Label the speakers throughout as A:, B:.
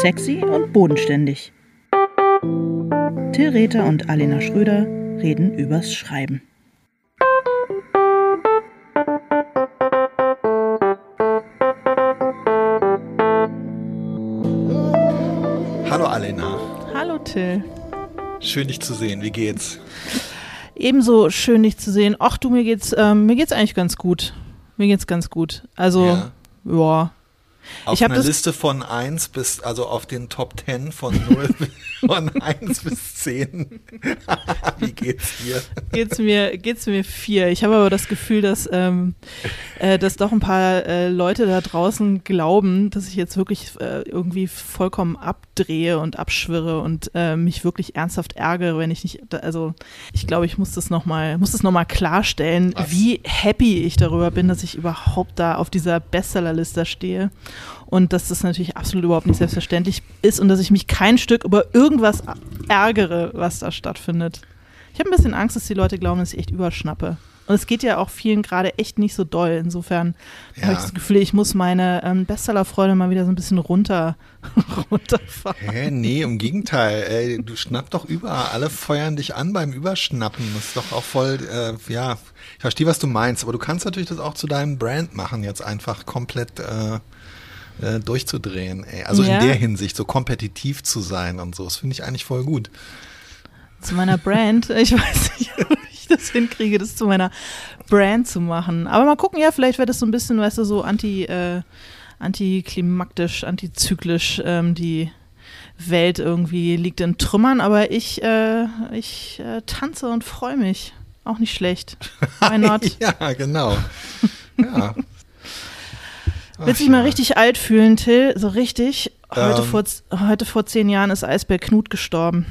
A: Sexy und bodenständig. Till Rether und Alena Schröder reden übers Schreiben.
B: Hallo Alena.
A: Hallo Till.
B: Schön dich zu sehen. Wie geht's?
A: Ebenso schön dich zu sehen. Ach du, mir geht's, ähm, mir geht's eigentlich ganz gut. Mir geht's ganz gut. Also, ja. ja
B: auf einer Liste von 1 bis, also auf den Top 10 von 0 von 1 bis 10. Wie geht's dir?
A: Geht's mir, geht's mir 4. Ich habe aber das Gefühl, dass, ähm, äh, dass doch ein paar äh, Leute da draußen glauben, dass ich jetzt wirklich äh, irgendwie vollkommen abdrehe und abschwirre und äh, mich wirklich ernsthaft ärgere, wenn ich nicht, also ich glaube, ich muss das nochmal, muss das nochmal klarstellen, Was? wie happy ich darüber bin, dass ich überhaupt da auf dieser Bestsellerliste stehe und dass das natürlich absolut überhaupt nicht selbstverständlich ist und dass ich mich kein Stück über irgendwas ärgere, was da stattfindet. Ich habe ein bisschen Angst, dass die Leute glauben, dass ich echt überschnappe. Und es geht ja auch vielen gerade echt nicht so doll. Insofern ja. habe ich das Gefühl, ich muss meine ähm, Bestsellerfreude mal wieder so ein bisschen runter, runterfahren.
B: Hä, nee, im Gegenteil. Ey, du schnappst doch überall. Alle feuern dich an beim Überschnappen. Das ist doch auch voll, äh, ja, ich verstehe, was du meinst. Aber du kannst natürlich das auch zu deinem Brand machen, jetzt einfach komplett äh, äh, durchzudrehen. Ey. Also ja. in der Hinsicht, so kompetitiv zu sein und so. Das finde ich eigentlich voll gut.
A: Zu meiner Brand, ich weiß nicht, ob ich das hinkriege, das zu meiner Brand zu machen. Aber mal gucken, ja, vielleicht wird das so ein bisschen, weißt du, so anti, äh, antiklimaktisch, antizyklisch, ähm, die Welt irgendwie liegt in Trümmern, aber ich, äh, ich äh, tanze und freue mich. Auch nicht schlecht.
B: Why not? ja, genau. Ja,
A: Willst du dich mal richtig alt fühlen, Till? So richtig? Heute, ähm, vor, heute vor zehn Jahren ist Eisbär Knut gestorben.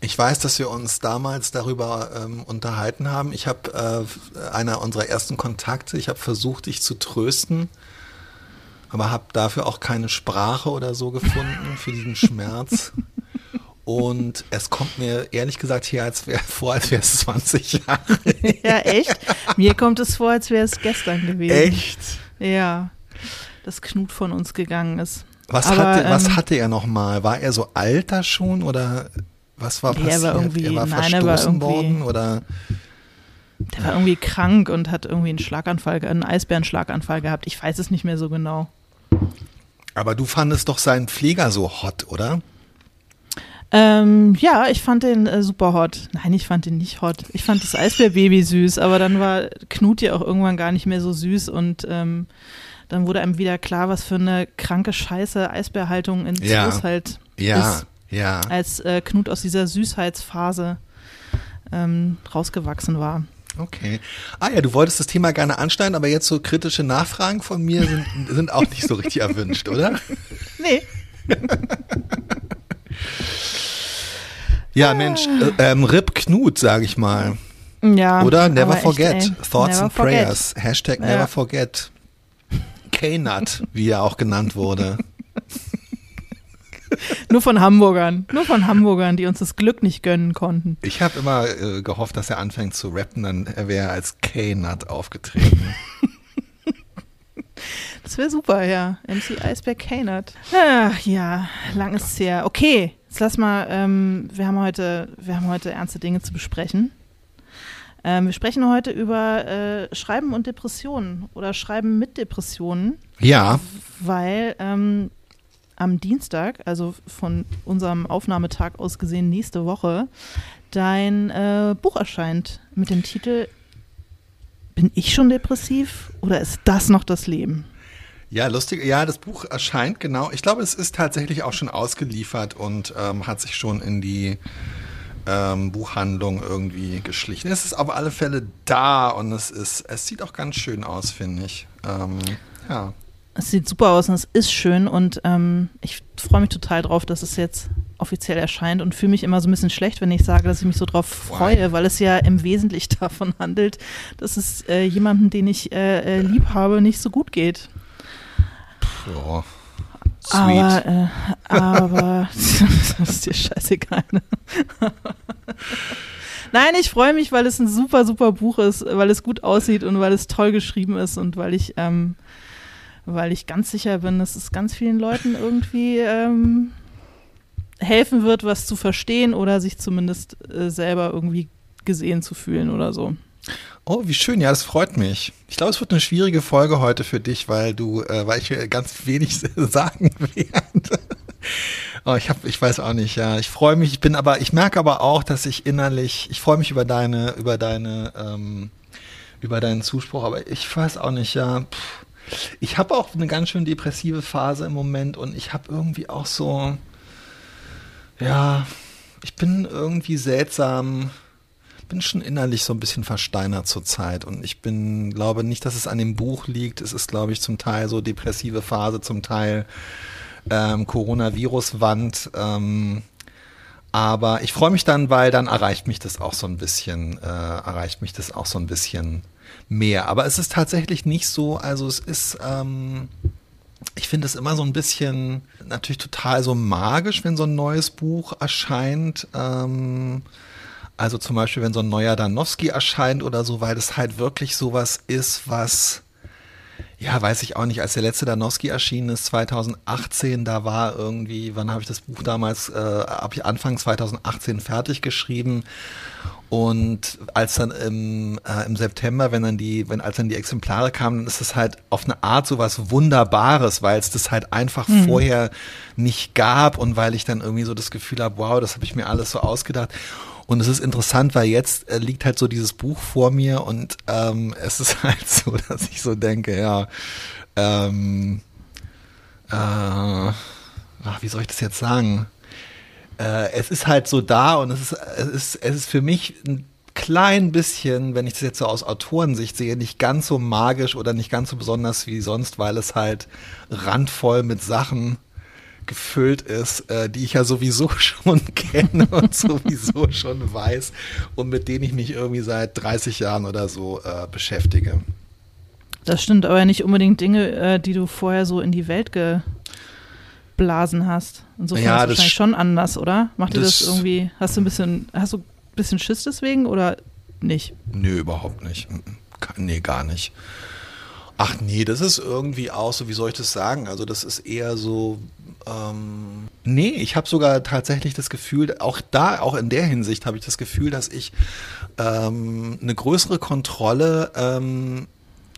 B: Ich weiß, dass wir uns damals darüber ähm, unterhalten haben. Ich habe äh, einer unserer ersten Kontakte, ich habe versucht, dich zu trösten, aber habe dafür auch keine Sprache oder so gefunden für diesen Schmerz. Und es kommt mir ehrlich gesagt hier als wär, vor, als wäre es 20 Jahre.
A: ja, echt? Mir kommt es vor, als wäre es gestern gewesen.
B: Echt?
A: Ja, dass Knut von uns gegangen ist.
B: Was, Aber, hatte, was ähm, hatte er nochmal? War er so alter schon oder was war passiert?
A: Er war irgendwie,
B: er war
A: nein,
B: verstoßen
A: er war irgendwie,
B: worden oder?
A: Der war irgendwie krank und hat irgendwie einen Schlaganfall, einen Eisbärenschlaganfall gehabt. Ich weiß es nicht mehr so genau.
B: Aber du fandest doch seinen Pfleger so hot, oder?
A: Ähm, ja, ich fand den äh, super hot. Nein, ich fand den nicht hot. Ich fand das Eisbärbaby süß, aber dann war Knut ja auch irgendwann gar nicht mehr so süß und ähm, dann wurde einem wieder klar, was für eine kranke Scheiße Eisbärhaltung in
B: ja.
A: Zoos halt
B: ja.
A: ist.
B: Ja.
A: Als äh, Knut aus dieser Süßheitsphase ähm, rausgewachsen war.
B: Okay. Ah ja, du wolltest das Thema gerne anschneiden, aber jetzt so kritische Nachfragen von mir sind, sind auch nicht so richtig erwünscht, oder?
A: Nee.
B: Ja, Mensch, äh, ähm, Rip Knut, sage ich mal.
A: Ja.
B: Oder Never Forget. Echt, Thoughts
A: never
B: and
A: forget.
B: Prayers. Hashtag ja. Never Forget. K-Nut, wie er auch genannt wurde.
A: Nur von Hamburgern. Nur von Hamburgern, die uns das Glück nicht gönnen konnten.
B: Ich habe immer äh, gehofft, dass er anfängt zu rappen, dann wäre er als K-Nut aufgetreten.
A: das wäre super, ja. MC Eisberg K-Nut. Ach ja, lang ist es her. Okay, Jetzt lass mal, ähm, wir, haben heute, wir haben heute ernste Dinge zu besprechen. Ähm, wir sprechen heute über äh, Schreiben und Depressionen oder Schreiben mit Depressionen.
B: Ja.
A: Weil ähm, am Dienstag, also von unserem Aufnahmetag aus gesehen nächste Woche, dein äh, Buch erscheint mit dem Titel Bin ich schon depressiv oder ist das noch das Leben?
B: Ja, lustig. Ja, das Buch erscheint genau. Ich glaube, es ist tatsächlich auch schon ausgeliefert und ähm, hat sich schon in die ähm, Buchhandlung irgendwie geschlichen. Es ist auf alle Fälle da und es ist, es sieht auch ganz schön aus, finde ich. Ähm, ja.
A: Es sieht super aus und es ist schön und ähm, ich freue mich total drauf, dass es jetzt offiziell erscheint und fühle mich immer so ein bisschen schlecht, wenn ich sage, dass ich mich so drauf freue, weil es ja im Wesentlichen davon handelt, dass es äh, jemanden, den ich äh, äh, lieb habe, nicht so gut geht.
B: Ja.
A: Sweet. Aber, äh, aber das ist dir scheißegal. Ne? Nein, ich freue mich, weil es ein super, super Buch ist, weil es gut aussieht und weil es toll geschrieben ist und weil ich, ähm, weil ich ganz sicher bin, dass es ganz vielen Leuten irgendwie ähm, helfen wird, was zu verstehen oder sich zumindest äh, selber irgendwie gesehen zu fühlen oder so.
B: Oh, wie schön, ja, das freut mich. Ich glaube, es wird eine schwierige Folge heute für dich, weil du, äh, weil ich ganz wenig sagen werde. oh, ich habe, ich weiß auch nicht, ja. Ich freue mich, ich bin aber, ich merke aber auch, dass ich innerlich, ich freue mich über deine, über deine, ähm, über deinen Zuspruch, aber ich weiß auch nicht, ja. Pff. Ich habe auch eine ganz schön depressive Phase im Moment und ich habe irgendwie auch so, ja, ich bin irgendwie seltsam, bin schon innerlich so ein bisschen versteinert zurzeit und ich bin, glaube nicht, dass es an dem Buch liegt. Es ist, glaube ich, zum Teil so depressive Phase, zum Teil ähm, Coronavirus-Wand. Ähm, aber ich freue mich dann, weil dann erreicht mich das auch so ein bisschen, äh, erreicht mich das auch so ein bisschen mehr. Aber es ist tatsächlich nicht so, also es ist, ähm, ich finde es immer so ein bisschen natürlich total so magisch, wenn so ein neues Buch erscheint. Ähm, also zum Beispiel, wenn so ein neuer Danowski erscheint oder so, weil das halt wirklich sowas ist, was ja, weiß ich auch nicht. Als der letzte Danowski erschienen ist, 2018, da war irgendwie, wann habe ich das Buch damals, äh, habe ich Anfang 2018 fertig geschrieben. Und als dann im, äh, im September, wenn dann die, wenn als dann die Exemplare kamen, dann ist es halt auf eine Art so was Wunderbares, weil es das halt einfach mhm. vorher nicht gab und weil ich dann irgendwie so das Gefühl habe, wow, das habe ich mir alles so ausgedacht. Und es ist interessant, weil jetzt äh, liegt halt so dieses Buch vor mir und ähm, es ist halt so, dass ich so denke, ja, ähm, äh, ach, wie soll ich das jetzt sagen? Äh, es ist halt so da und es ist, es ist, es ist für mich ein klein bisschen, wenn ich das jetzt so aus Autorensicht sehe, nicht ganz so magisch oder nicht ganz so besonders wie sonst, weil es halt randvoll mit Sachen gefüllt ist, äh, die ich ja sowieso schon kenne und sowieso schon weiß und mit denen ich mich irgendwie seit 30 Jahren oder so äh, beschäftige.
A: Das stimmt, aber nicht unbedingt Dinge, äh, die du vorher so in die Welt geblasen hast. Insofern ja, ist es wahrscheinlich schon anders, oder? Macht dir das, das irgendwie, hast du ein bisschen, hast du ein bisschen Schiss deswegen oder nicht?
B: Nö, überhaupt nicht. Nee, gar nicht. Ach nee, das ist irgendwie auch so, wie soll ich das sagen? Also das ist eher so, ähm, nee, ich habe sogar tatsächlich das Gefühl, auch da, auch in der Hinsicht habe ich das Gefühl, dass ich ähm, eine größere Kontrolle ähm,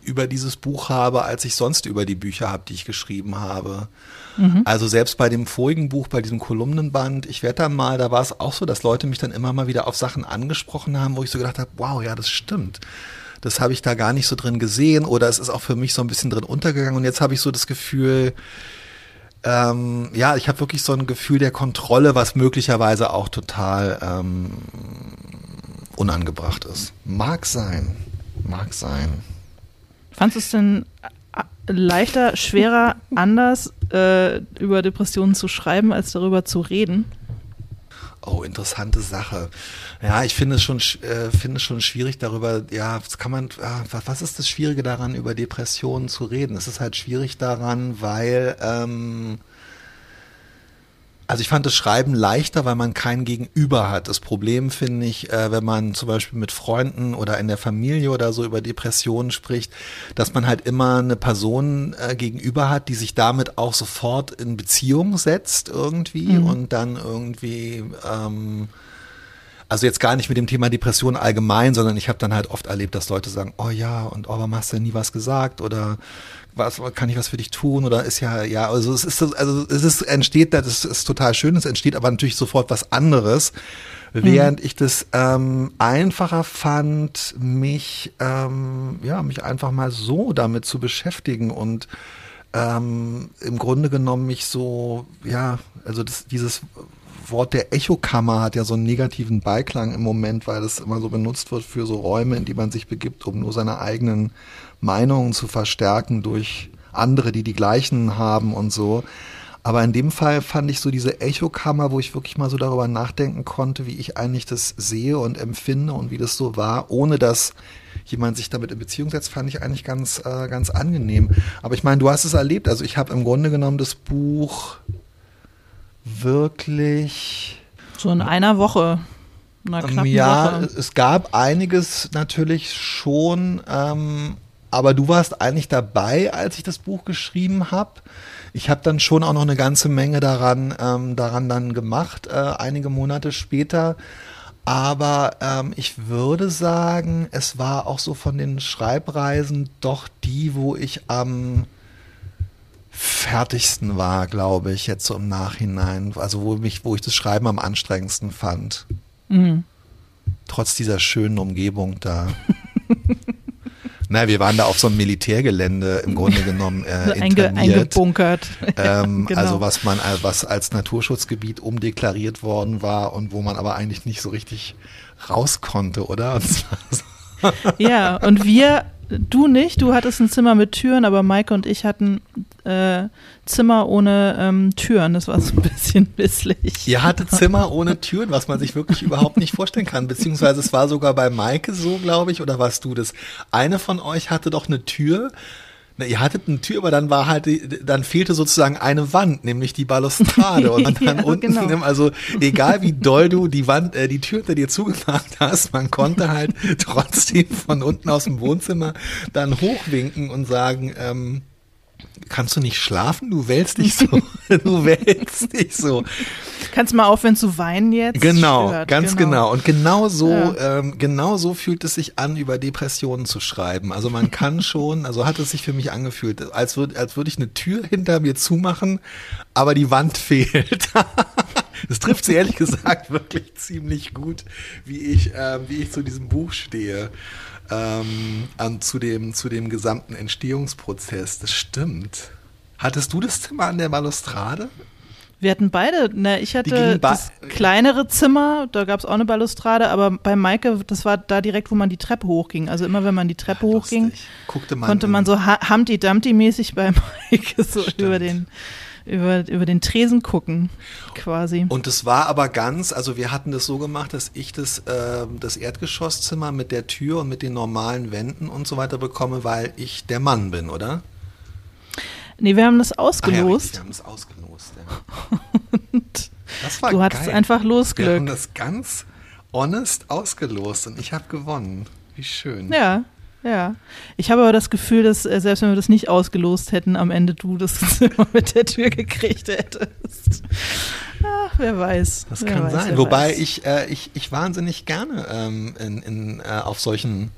B: über dieses Buch habe, als ich sonst über die Bücher habe, die ich geschrieben habe. Mhm. Also selbst bei dem vorigen Buch, bei diesem Kolumnenband, ich werde dann mal, da war es auch so, dass Leute mich dann immer mal wieder auf Sachen angesprochen haben, wo ich so gedacht habe, wow, ja, das stimmt das habe ich da gar nicht so drin gesehen oder es ist auch für mich so ein bisschen drin untergegangen und jetzt habe ich so das Gefühl, ähm, ja, ich habe wirklich so ein Gefühl der Kontrolle, was möglicherweise auch total ähm, unangebracht ist. Mag sein, mag sein.
A: Fandest du es denn äh, leichter, schwerer, anders äh, über Depressionen zu schreiben, als darüber zu reden?
B: Oh, interessante Sache. Ja, ich finde es schon, äh, finde es schon schwierig darüber, ja, was kann man, äh, was ist das Schwierige daran, über Depressionen zu reden? Es ist halt schwierig daran, weil, ähm, also ich fand das Schreiben leichter, weil man kein Gegenüber hat. Das Problem finde ich, äh, wenn man zum Beispiel mit Freunden oder in der Familie oder so über Depressionen spricht, dass man halt immer eine Person äh, gegenüber hat, die sich damit auch sofort in Beziehung setzt irgendwie mhm. und dann irgendwie ähm, also jetzt gar nicht mit dem Thema Depression allgemein, sondern ich habe dann halt oft erlebt, dass Leute sagen, oh ja, und oh, warum hast du nie was gesagt oder was, kann ich was für dich tun oder ist ja, ja, also es ist, also es ist, entsteht, das ist total schön, es entsteht aber natürlich sofort was anderes. Während mhm. ich das ähm, einfacher fand, mich, ähm, ja, mich einfach mal so damit zu beschäftigen und ähm, im Grunde genommen mich so, ja, also das, dieses Wort der Echokammer hat ja so einen negativen Beiklang im Moment, weil es immer so benutzt wird für so Räume, in die man sich begibt, um nur seine eigenen Meinungen zu verstärken durch andere, die die gleichen haben und so. Aber in dem Fall fand ich so diese Echokammer, wo ich wirklich mal so darüber nachdenken konnte, wie ich eigentlich das sehe und empfinde und wie das so war, ohne dass jemand sich damit in Beziehung setzt, fand ich eigentlich ganz, äh, ganz angenehm. Aber ich meine, du hast es erlebt. Also ich habe im Grunde genommen das Buch wirklich.
A: So in einer Woche.
B: Einer knappen ja, Woche. es gab einiges natürlich schon. Ähm, aber du warst eigentlich dabei, als ich das Buch geschrieben habe. Ich habe dann schon auch noch eine ganze Menge daran, ähm, daran dann gemacht, äh, einige Monate später. Aber ähm, ich würde sagen, es war auch so von den Schreibreisen doch die, wo ich am fertigsten war, glaube ich, jetzt so im Nachhinein. Also wo mich, wo ich das Schreiben am anstrengendsten fand. Mhm. Trotz dieser schönen Umgebung da. Naja, wir waren da auf so einem Militärgelände im Grunde genommen äh,
A: Einge, eingebunkert.
B: Ähm, genau. Also was man was als Naturschutzgebiet umdeklariert worden war und wo man aber eigentlich nicht so richtig raus konnte, oder?
A: ja, und wir Du nicht, du hattest ein Zimmer mit Türen, aber Maike und ich hatten äh, Zimmer ohne ähm, Türen. Das war so ein bisschen misslich.
B: Ihr hattet Zimmer ohne Türen, was man sich wirklich überhaupt nicht vorstellen kann. Beziehungsweise es war sogar bei Maike so, glaube ich, oder warst du das? Eine von euch hatte doch eine Tür, na, ihr hattet eine Tür, aber dann war halt, dann fehlte sozusagen eine Wand, nämlich die Balustrade. Und dann ja, unten, genau. also egal wie doll du die Wand, äh, die Tür hinter dir zugemacht hast, man konnte halt trotzdem von unten aus dem Wohnzimmer dann hochwinken und sagen, ähm, kannst du nicht schlafen? Du wälzt dich so. du wälzt dich so.
A: Kannst mal aufhören zu weinen jetzt?
B: Genau, Stört. ganz genau. genau. Und genau so, ja. ähm, genau so fühlt es sich an, über Depressionen zu schreiben. Also man kann schon, also hat es sich für mich angefühlt, als würde als würde ich eine Tür hinter mir zumachen, aber die Wand fehlt. das trifft sie ehrlich gesagt wirklich ziemlich gut, wie ich, äh, wie ich zu diesem Buch stehe ähm, an, zu, dem, zu dem gesamten Entstehungsprozess. Das stimmt. Hattest du das Zimmer an der Balustrade?
A: Wir hatten beide, ne, ich hatte das kleinere Zimmer, da gab es auch eine Balustrade, aber bei Maike, das war da direkt, wo man die Treppe hochging. Also immer wenn man die Treppe ja, hochging, man konnte man so Humpty Dumpty-mäßig bei Maike so Stimmt. über den über, über den Tresen gucken, quasi.
B: Und es war aber ganz, also wir hatten das so gemacht, dass ich das, äh, das Erdgeschosszimmer mit der Tür und mit den normalen Wänden und so weiter bekomme, weil ich der Mann bin, oder?
A: Nee, wir haben das ausgelost. Ja,
B: wir haben das ausgelost, ja.
A: und das war du hattest geil. einfach Losglück. Wir
B: haben das ganz honest ausgelost und ich habe gewonnen. Wie schön.
A: Ja, ja. Ich habe aber das Gefühl, dass äh, selbst wenn wir das nicht ausgelost hätten, am Ende du das Zimmer mit der Tür gekriegt hättest. Ach, wer weiß.
B: Das
A: wer
B: kann
A: weiß,
B: sein. Wobei ich, äh, ich, ich wahnsinnig gerne ähm, in, in, äh, auf solchen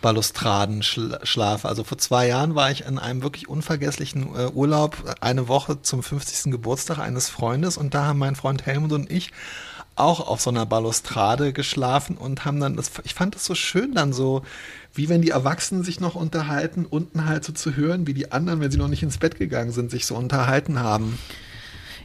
B: Balustraden schlafe. Also vor zwei Jahren war ich in einem wirklich unvergesslichen äh, Urlaub, eine Woche zum 50. Geburtstag eines Freundes und da haben mein Freund Helmut und ich auch auf so einer Balustrade geschlafen und haben dann, das, ich fand das so schön dann so, wie wenn die Erwachsenen sich noch unterhalten, unten halt so zu hören, wie die anderen, wenn sie noch nicht ins Bett gegangen sind, sich so unterhalten haben.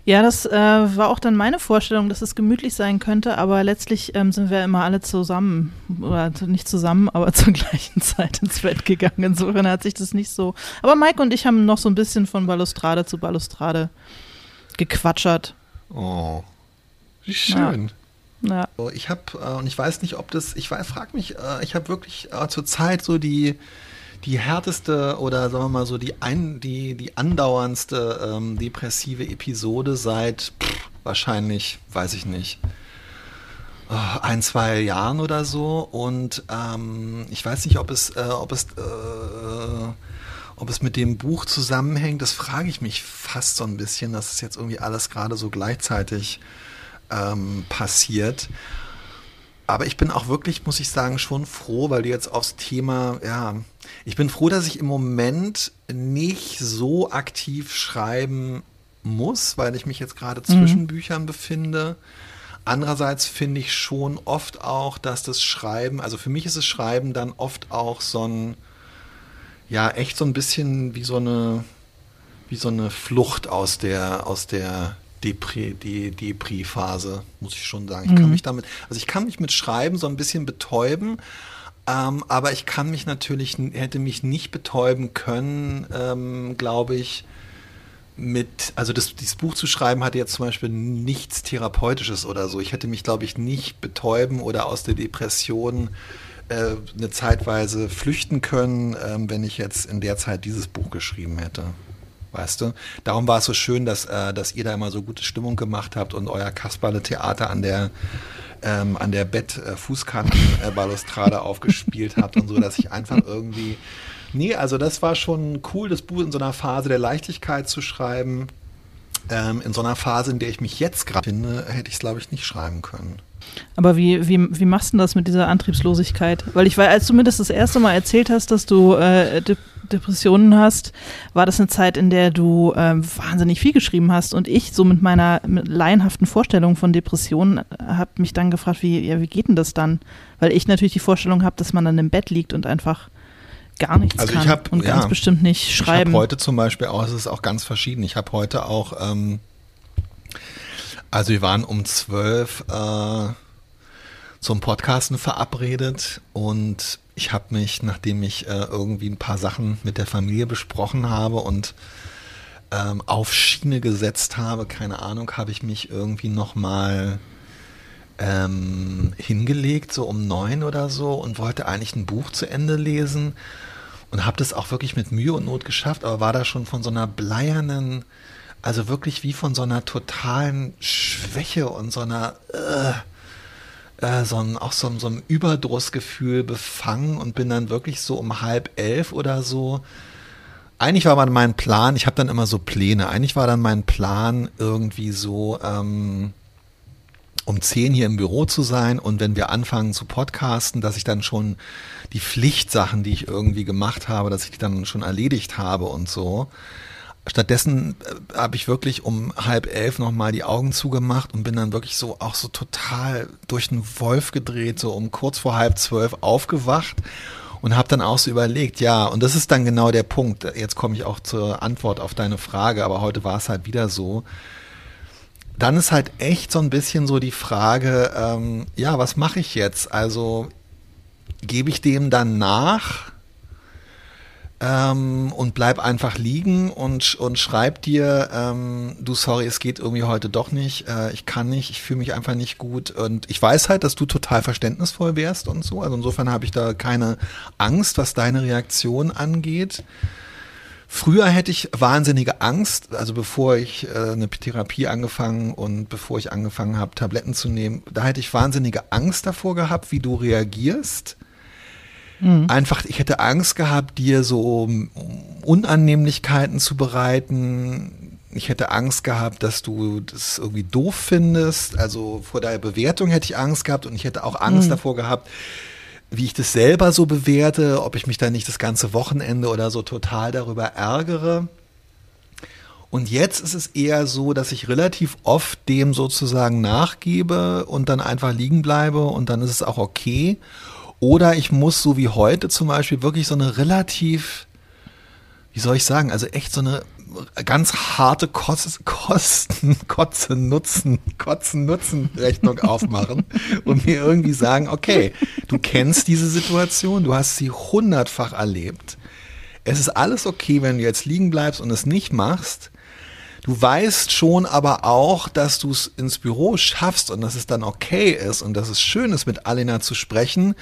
A: Ja, das äh, war auch dann meine Vorstellung, dass es gemütlich sein könnte, aber letztlich ähm, sind wir immer alle zusammen, oder nicht zusammen, aber zur gleichen Zeit ins Bett gegangen. Insofern hat sich das nicht so. Aber Mike und ich haben noch so ein bisschen von Balustrade zu Balustrade gequatschert.
B: Oh, wie schön. Ja. Ja. Ich habe, äh, und ich weiß nicht, ob das, ich frage mich, äh, ich habe wirklich äh, zurzeit so die, die härteste oder sagen wir mal so die, ein, die, die andauerndste ähm, depressive Episode seit pff, wahrscheinlich, weiß ich nicht, oh, ein, zwei Jahren oder so. Und ähm, ich weiß nicht, ob es, äh, ob es, äh, ob es mit dem Buch zusammenhängt. Das frage ich mich fast so ein bisschen, dass es jetzt irgendwie alles gerade so gleichzeitig ähm, passiert. Aber ich bin auch wirklich, muss ich sagen, schon froh, weil du jetzt aufs Thema, ja, ich bin froh, dass ich im Moment nicht so aktiv schreiben muss, weil ich mich jetzt gerade mhm. zwischen. Büchern befinde. Andererseits finde ich schon oft auch, dass das Schreiben, also für mich ist das Schreiben dann oft auch so ein, ja, echt so ein bisschen wie so eine, wie so eine Flucht aus der, aus der Depri, die Depri-Phase, muss ich schon sagen. Ich mhm. kann mich damit, also ich kann mich mit Schreiben so ein bisschen betäuben, ähm, aber ich kann mich natürlich, hätte mich nicht betäuben können, ähm, glaube ich, mit, also das, dieses Buch zu schreiben hatte jetzt zum Beispiel nichts Therapeutisches oder so. Ich hätte mich, glaube ich, nicht betäuben oder aus der Depression äh, eine Zeitweise flüchten können, ähm, wenn ich jetzt in der Zeit dieses Buch geschrieben hätte weißt du? Darum war es so schön, dass, äh, dass ihr da immer so gute Stimmung gemacht habt und euer Kasperle-Theater an der ähm, an der Bett-Fußkanten-Balustrade äh, aufgespielt habt und so, dass ich einfach irgendwie Nee, also das war schon cool, das Buch in so einer Phase der Leichtigkeit zu schreiben. Ähm, in so einer Phase, in der ich mich jetzt gerade finde, hätte ich es, glaube ich, nicht schreiben können.
A: Aber wie, wie, wie machst du das mit dieser Antriebslosigkeit? Weil ich weiß, als du mir das das erste Mal erzählt hast, dass du äh, De Depressionen hast, war das eine Zeit, in der du äh, wahnsinnig viel geschrieben hast. Und ich, so mit meiner mit laienhaften Vorstellung von Depressionen, habe mich dann gefragt, wie, ja, wie geht denn das dann? Weil ich natürlich die Vorstellung habe, dass man dann im Bett liegt und einfach gar nichts
B: Also
A: kann
B: ich hab-
A: und
B: ja.
A: ganz bestimmt nicht
B: Ich
A: schreiben.
B: habe heute zum Beispiel auch, es ist auch ganz verschieden. Ich habe heute auch, ähm, also wir waren um zwölf äh, zum Podcasten verabredet und ich habe mich, nachdem ich äh, irgendwie ein paar Sachen mit der Familie besprochen habe und ähm, auf Schiene gesetzt habe, keine Ahnung, habe ich mich irgendwie nochmal ähm, hingelegt, so um neun oder so und wollte eigentlich ein Buch zu Ende lesen und habe das auch wirklich mit Mühe und Not geschafft, aber war da schon von so einer bleiernen, also wirklich wie von so einer totalen Schwäche und so einer, äh, äh, so ein, auch so, so einem Überdrussgefühl befangen und bin dann wirklich so um halb elf oder so. Eigentlich war mein Plan, ich habe dann immer so Pläne, eigentlich war dann mein Plan irgendwie so, ähm, um 10 hier im Büro zu sein und wenn wir anfangen zu podcasten, dass ich dann schon die Pflichtsachen, die ich irgendwie gemacht habe, dass ich die dann schon erledigt habe und so. Stattdessen äh, habe ich wirklich um halb elf nochmal die Augen zugemacht und bin dann wirklich so auch so total durch den Wolf gedreht, so um kurz vor halb zwölf aufgewacht und habe dann auch so überlegt, ja, und das ist dann genau der Punkt. Jetzt komme ich auch zur Antwort auf deine Frage, aber heute war es halt wieder so dann ist halt echt so ein bisschen so die Frage, ähm, ja, was mache ich jetzt? Also gebe ich dem dann nach ähm, und bleib einfach liegen und, und schreib dir, ähm, du sorry, es geht irgendwie heute doch nicht, äh, ich kann nicht, ich fühle mich einfach nicht gut und ich weiß halt, dass du total verständnisvoll wärst und so, also insofern habe ich da keine Angst, was deine Reaktion angeht. Früher hätte ich wahnsinnige Angst, also bevor ich äh, eine Therapie angefangen und bevor ich angefangen habe, Tabletten zu nehmen, da hätte ich wahnsinnige Angst davor gehabt, wie du reagierst. Einfach, ich hätte Angst gehabt, dir so Unannehmlichkeiten zu bereiten. Ich hätte Angst gehabt, dass du das irgendwie doof findest. Also vor der Bewertung hätte ich Angst gehabt und ich hätte auch Angst davor gehabt, wie ich das selber so bewerte, ob ich mich da nicht das ganze Wochenende oder so total darüber ärgere. Und jetzt ist es eher so, dass ich relativ oft dem sozusagen nachgebe und dann einfach liegen bleibe und dann ist es auch okay. Oder ich muss, so wie heute zum Beispiel, wirklich so eine relativ, wie soll ich sagen, also echt so eine ganz harte Kosten, Kosten Kotzen, Nutzen, Kotzen, Nutzen Rechnung aufmachen und mir irgendwie sagen, okay, du kennst diese Situation, du hast sie hundertfach erlebt. Es ist alles okay, wenn du jetzt liegen bleibst und es nicht machst. Du weißt schon aber auch, dass du es ins Büro schaffst und dass es dann okay ist und dass es schön ist, mit Alena zu sprechen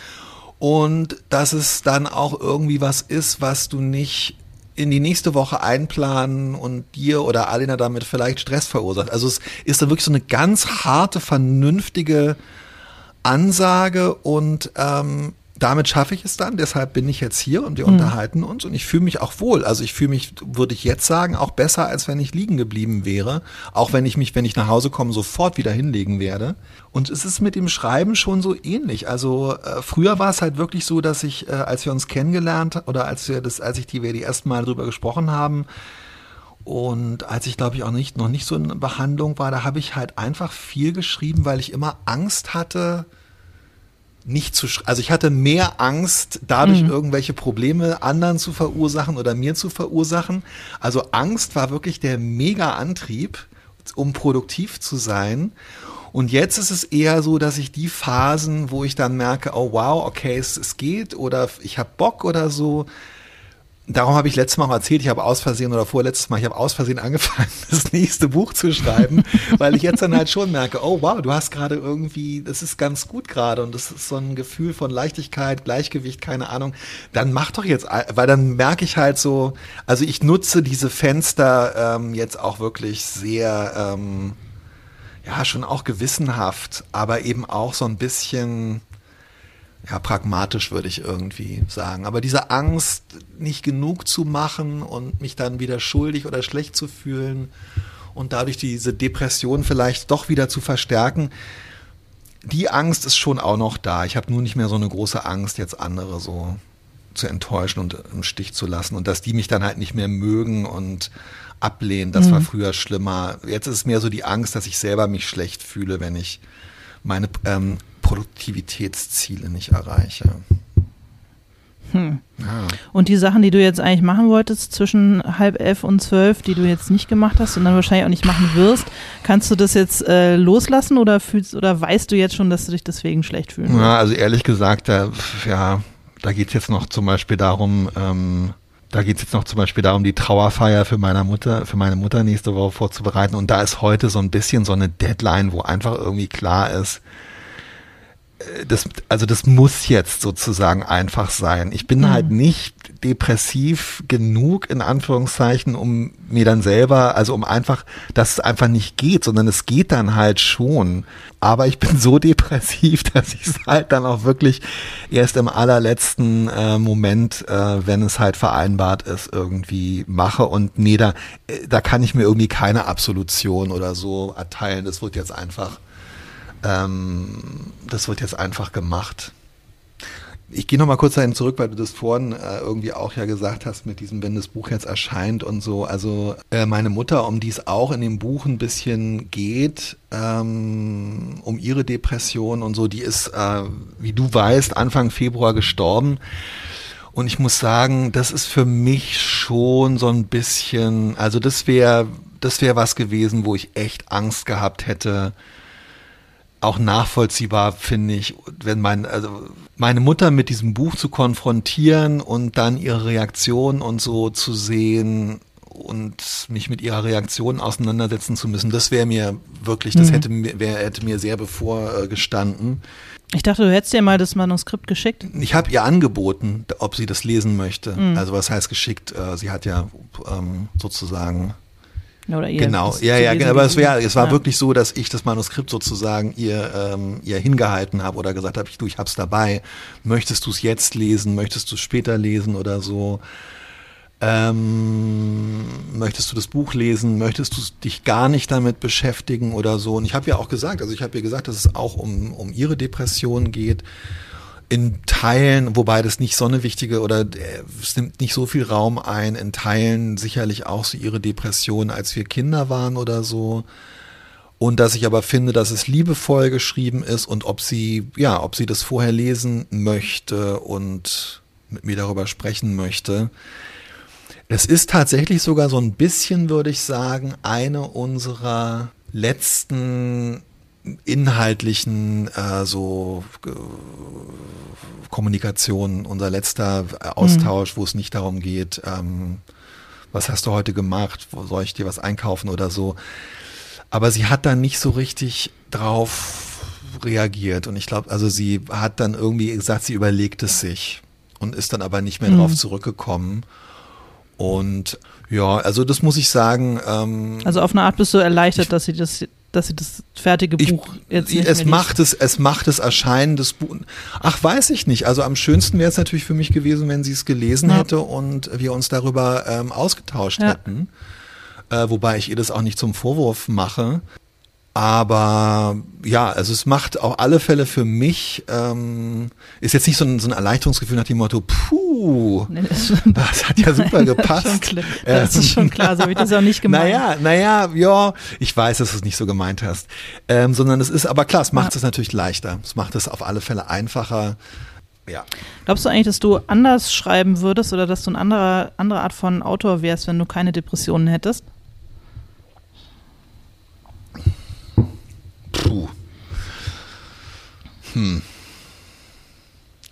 B: und dass es dann auch irgendwie was ist, was du nicht in die nächste Woche einplanen und dir oder Alena damit vielleicht Stress verursacht. Also es ist dann wirklich so eine ganz harte, vernünftige Ansage und ähm, damit schaffe ich es dann. Deshalb bin ich jetzt hier und wir unterhalten uns und ich fühle mich auch wohl. Also ich fühle mich, würde ich jetzt sagen, auch besser, als wenn ich liegen geblieben wäre. Auch wenn ich mich, wenn ich nach Hause komme, sofort wieder hinlegen werde. Und es ist mit dem Schreiben schon so ähnlich. Also äh, früher war es halt wirklich so, dass ich, äh, als wir uns kennengelernt oder als wir das, als ich die, wir die ersten Mal drüber gesprochen haben, und als ich, glaube ich, auch nicht, noch nicht so in Behandlung war, da habe ich halt einfach viel geschrieben, weil ich immer Angst hatte, nicht zu. Also ich hatte mehr Angst, dadurch irgendwelche Probleme anderen zu verursachen oder mir zu verursachen. Also Angst war wirklich der Mega-Antrieb, um produktiv zu sein. Und jetzt ist es eher so, dass ich die Phasen, wo ich dann merke, oh wow, okay, es, es geht oder ich habe Bock oder so, Darum habe ich letztes Mal auch erzählt, ich habe aus Versehen oder vorletztes Mal, ich habe aus Versehen angefangen, das nächste Buch zu schreiben, weil ich jetzt dann halt schon merke, oh wow, du hast gerade irgendwie, das ist ganz gut gerade und das ist so ein Gefühl von Leichtigkeit, Gleichgewicht, keine Ahnung. Dann mach doch jetzt, weil dann merke ich halt so, also ich nutze diese Fenster ähm, jetzt auch wirklich sehr, ähm, ja, schon auch gewissenhaft, aber eben auch so ein bisschen, ja, pragmatisch würde ich irgendwie sagen. Aber diese Angst, nicht genug zu machen und mich dann wieder schuldig oder schlecht zu fühlen und dadurch diese Depression vielleicht doch wieder zu verstärken, die Angst ist schon auch noch da. Ich habe nur nicht mehr so eine große Angst, jetzt andere so zu enttäuschen und im Stich zu lassen und dass die mich dann halt nicht mehr mögen und ablehnen. Das mhm. war früher schlimmer. Jetzt ist es mehr so die Angst, dass ich selber mich schlecht fühle, wenn ich meine ähm, Produktivitätsziele nicht erreiche.
A: Hm. Ja. Und die Sachen, die du jetzt eigentlich machen wolltest zwischen halb elf und zwölf, die du jetzt nicht gemacht hast und dann wahrscheinlich auch nicht machen wirst, kannst du das jetzt äh, loslassen oder fühlst oder weißt du jetzt schon, dass du dich deswegen schlecht fühlst?
B: Ja, also ehrlich gesagt, da, ja, da geht es jetzt noch zum Beispiel darum, ähm, da geht es jetzt noch zum Beispiel darum, die Trauerfeier für meine Mutter, für meine Mutter nächste Woche vorzubereiten. Und da ist heute so ein bisschen so eine Deadline, wo einfach irgendwie klar ist, das, also das muss jetzt sozusagen einfach sein. Ich bin mhm. halt nicht depressiv genug, in Anführungszeichen, um mir dann selber, also um einfach, dass es einfach nicht geht, sondern es geht dann halt schon. Aber ich bin so depressiv, dass ich es halt dann auch wirklich erst im allerletzten äh, Moment, äh, wenn es halt vereinbart ist, irgendwie mache. Und nee, da, äh, da kann ich mir irgendwie keine Absolution oder so erteilen. Das wird jetzt einfach ähm, das wird jetzt einfach gemacht. Ich gehe nochmal kurz dahin zurück, weil du das vorhin äh, irgendwie auch ja gesagt hast mit diesem, wenn das Buch jetzt erscheint und so. Also äh, meine Mutter, um die es auch in dem Buch ein bisschen geht, ähm, um ihre Depression und so, die ist, äh, wie du weißt, Anfang Februar gestorben. Und ich muss sagen, das ist für mich schon so ein bisschen, also das wäre, das wäre was gewesen, wo ich echt Angst gehabt hätte, auch nachvollziehbar, finde ich, wenn mein, also meine Mutter mit diesem Buch zu konfrontieren und dann ihre Reaktion und so zu sehen und mich mit ihrer Reaktion auseinandersetzen zu müssen, das wäre mir wirklich, das mhm. hätte, mir, wär, hätte mir sehr bevorgestanden.
A: Ich dachte, du hättest dir mal das Manuskript geschickt.
B: Ich habe ihr angeboten, ob sie das lesen möchte. Mhm. Also was heißt geschickt? Äh, sie hat ja ähm, sozusagen oder ihr genau, ja, ja, genau. Aber es, wär, es war ja. wirklich so, dass ich das Manuskript sozusagen ihr, ähm, ihr hingehalten habe oder gesagt habe, du, ich hab's dabei. Möchtest du es jetzt lesen? Möchtest du es später lesen oder so? Ähm, möchtest du das Buch lesen? Möchtest du dich gar nicht damit beschäftigen oder so? Und ich habe ja auch gesagt, also ich habe ihr gesagt, dass es auch um, um ihre Depression geht in Teilen, wobei das nicht so eine wichtige oder äh, es nimmt nicht so viel Raum ein, in Teilen sicherlich auch so ihre Depression, als wir Kinder waren oder so. Und dass ich aber finde, dass es liebevoll geschrieben ist und ob sie, ja, ob sie das vorher lesen möchte und mit mir darüber sprechen möchte. Es ist tatsächlich sogar so ein bisschen, würde ich sagen, eine unserer letzten inhaltlichen äh, so äh, Kommunikation, unser letzter Austausch, mhm. wo es nicht darum geht, ähm, was hast du heute gemacht, wo soll ich dir was einkaufen oder so. Aber sie hat dann nicht so richtig drauf reagiert und ich glaube, also sie hat dann irgendwie gesagt, sie überlegt es sich und ist dann aber nicht mehr mhm. drauf zurückgekommen. Und ja, also das muss ich sagen. Ähm,
A: also auf eine Art bist du erleichtert, dass sie das dass sie das fertige Buch
B: ich, jetzt nicht es macht es es macht es Erscheinen des Buches. Ach, weiß ich nicht. Also am schönsten wäre es natürlich für mich gewesen, wenn sie es gelesen ja. hätte und wir uns darüber ähm, ausgetauscht ja. hätten. Äh, wobei ich ihr das auch nicht zum Vorwurf mache. Aber ja, also es macht auf alle Fälle für mich, ähm, ist jetzt nicht so ein, so ein Erleichterungsgefühl nach dem Motto, puh, nee, das, das, hat ja super gepasst. Das ist,
A: schon, klar, so habe ich das auch nicht gemeint.
B: Naja, naja, ja, ich weiß, dass du es nicht so gemeint hast. Ähm, sondern es ist, aber klar, es macht ja. es natürlich leichter. Es macht es auf alle Fälle einfacher. Ja.
A: Glaubst du eigentlich, dass du anders schreiben würdest oder dass du eine andere, andere Art von Autor wärst, wenn du keine Depressionen hättest?
B: Puh. Hm.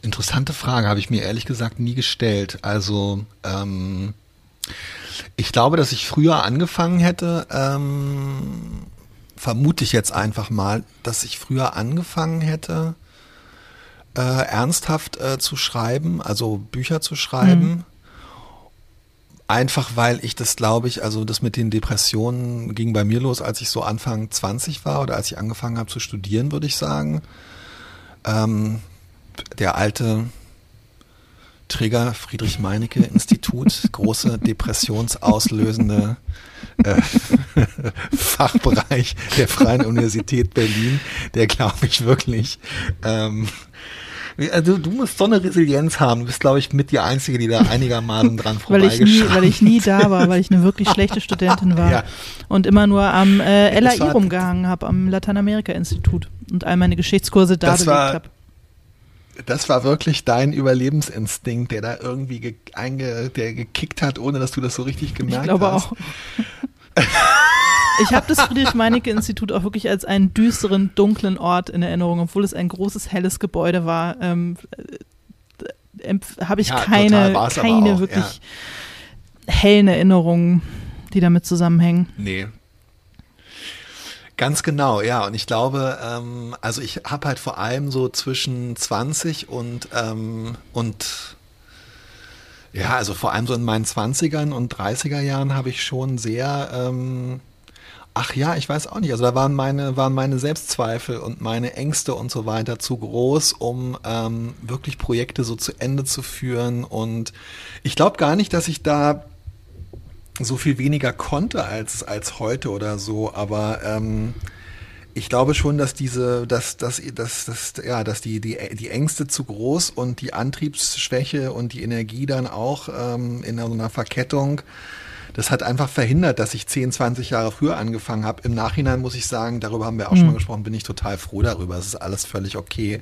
B: Interessante Frage, habe ich mir ehrlich gesagt nie gestellt. Also, ähm, ich glaube, dass ich früher angefangen hätte, ähm, vermute ich jetzt einfach mal, dass ich früher angefangen hätte, äh, ernsthaft äh, zu schreiben, also Bücher zu schreiben. Mhm. Einfach weil ich das glaube ich, also das mit den Depressionen ging bei mir los, als ich so Anfang 20 war oder als ich angefangen habe zu studieren, würde ich sagen. Ähm, der alte Trigger Friedrich Meinecke Institut, große depressionsauslösende äh, Fachbereich der Freien Universität Berlin, der glaube ich wirklich ähm, also du musst so eine Resilienz haben. Du bist, glaube ich, mit die Einzige, die da einigermaßen dran
A: weil ich nie, Weil ich nie da war, weil ich eine wirklich schlechte Studentin war ja. und immer nur am äh, LAI rumgehangen habe, am Lateinamerika-Institut und all meine Geschichtskurse da belegt habe
B: das war wirklich dein Überlebensinstinkt, der da irgendwie ge einge der gekickt hat, ohne dass du das so richtig gemerkt hast. Ich glaube hast. auch.
A: Ich habe das Friedrich-Meinecke-Institut auch wirklich als einen düsteren, dunklen Ort in Erinnerung, obwohl es ein großes, helles Gebäude war. Ähm, äh, habe ich ja, keine, keine wirklich ja. hellen Erinnerungen, die damit zusammenhängen.
B: Nee, Ganz genau, ja. Und ich glaube, ähm, also ich habe halt vor allem so zwischen 20 und, ähm, und ja, also vor allem so in meinen 20ern und 30er Jahren habe ich schon sehr, ähm, ach ja, ich weiß auch nicht, also da waren meine, waren meine Selbstzweifel und meine Ängste und so weiter zu groß, um ähm, wirklich Projekte so zu Ende zu führen. Und ich glaube gar nicht, dass ich da so viel weniger konnte als, als heute oder so, aber ähm, ich glaube schon, dass diese, dass, dass, dass, dass, ja, dass die, die, die Ängste zu groß und die Antriebsschwäche und die Energie dann auch ähm, in so einer Verkettung, das hat einfach verhindert, dass ich 10, 20 Jahre früher angefangen habe. Im Nachhinein muss ich sagen, darüber haben wir auch mhm. schon mal gesprochen, bin ich total froh darüber. Es ist alles völlig okay.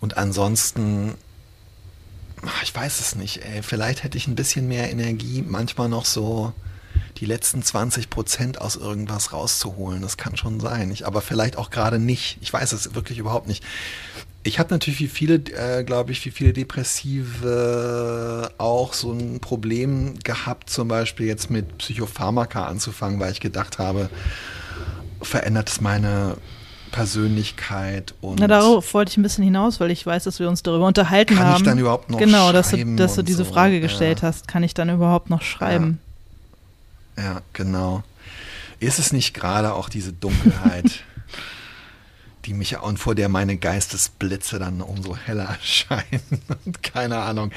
B: Und ansonsten ich weiß es nicht, ey. Vielleicht hätte ich ein bisschen mehr Energie, manchmal noch so die letzten 20 Prozent aus irgendwas rauszuholen. Das kann schon sein. Ich, aber vielleicht auch gerade nicht. Ich weiß es wirklich überhaupt nicht. Ich habe natürlich wie viele, äh, glaube ich, wie viele Depressive auch so ein Problem gehabt, zum Beispiel jetzt mit Psychopharmaka anzufangen, weil ich gedacht habe, verändert es meine Persönlichkeit und.
A: Na, darauf wollte ich ein bisschen hinaus, weil ich weiß, dass wir uns darüber unterhalten
B: kann
A: haben.
B: Kann ich dann überhaupt noch
A: Genau, dass du, dass du diese so, Frage gestellt ja. hast. Kann ich dann überhaupt noch schreiben?
B: Ja. ja, genau. Ist es nicht gerade auch diese Dunkelheit, die mich und vor der meine Geistesblitze dann umso heller erscheinen? Keine Ahnung.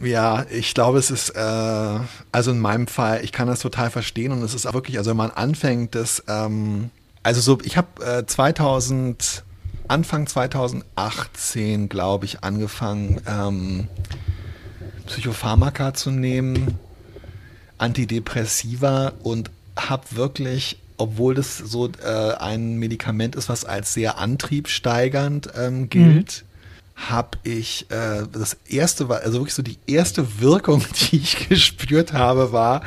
B: Ja, ich glaube, es ist, äh, also in meinem Fall, ich kann das total verstehen und es ist auch wirklich, also wenn man anfängt, das, ähm, also so, ich habe äh, 2000, Anfang 2018, glaube ich, angefangen, ähm, Psychopharmaka zu nehmen, Antidepressiva und habe wirklich, obwohl das so äh, ein Medikament ist, was als sehr antriebssteigernd ähm, gilt, mhm. habe ich äh, das erste war, also wirklich so die erste Wirkung, die ich gespürt habe, war,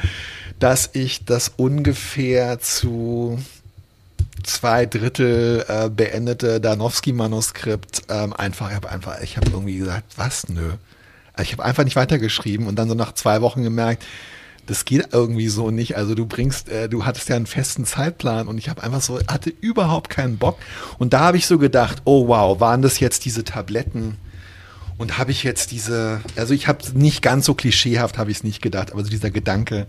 B: dass ich das ungefähr zu zwei Drittel äh, beendete Danowski-Manuskript ähm, einfach, ich habe einfach, ich habe irgendwie gesagt, was, nö. Ich habe einfach nicht weitergeschrieben und dann so nach zwei Wochen gemerkt, das geht irgendwie so nicht. Also du bringst, äh, du hattest ja einen festen Zeitplan und ich habe einfach so, hatte überhaupt keinen Bock. Und da habe ich so gedacht, oh wow, waren das jetzt diese Tabletten? Und habe ich jetzt diese, also ich habe nicht ganz so klischeehaft, habe ich es nicht gedacht, aber so dieser Gedanke,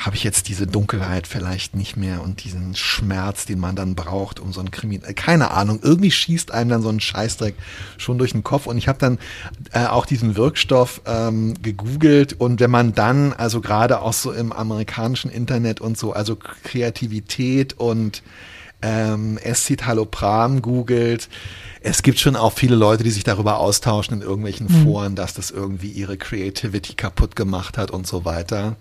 B: habe ich jetzt diese Dunkelheit vielleicht nicht mehr und diesen Schmerz, den man dann braucht, um so ein Krimi. Äh, keine Ahnung, irgendwie schießt einem dann so ein Scheißdreck schon durch den Kopf. Und ich habe dann äh, auch diesen Wirkstoff ähm, gegoogelt und wenn man dann, also gerade auch so im amerikanischen Internet und so, also Kreativität und ähm, Escitalopram googelt, es gibt schon auch viele Leute, die sich darüber austauschen in irgendwelchen mhm. Foren, dass das irgendwie ihre Creativity kaputt gemacht hat und so weiter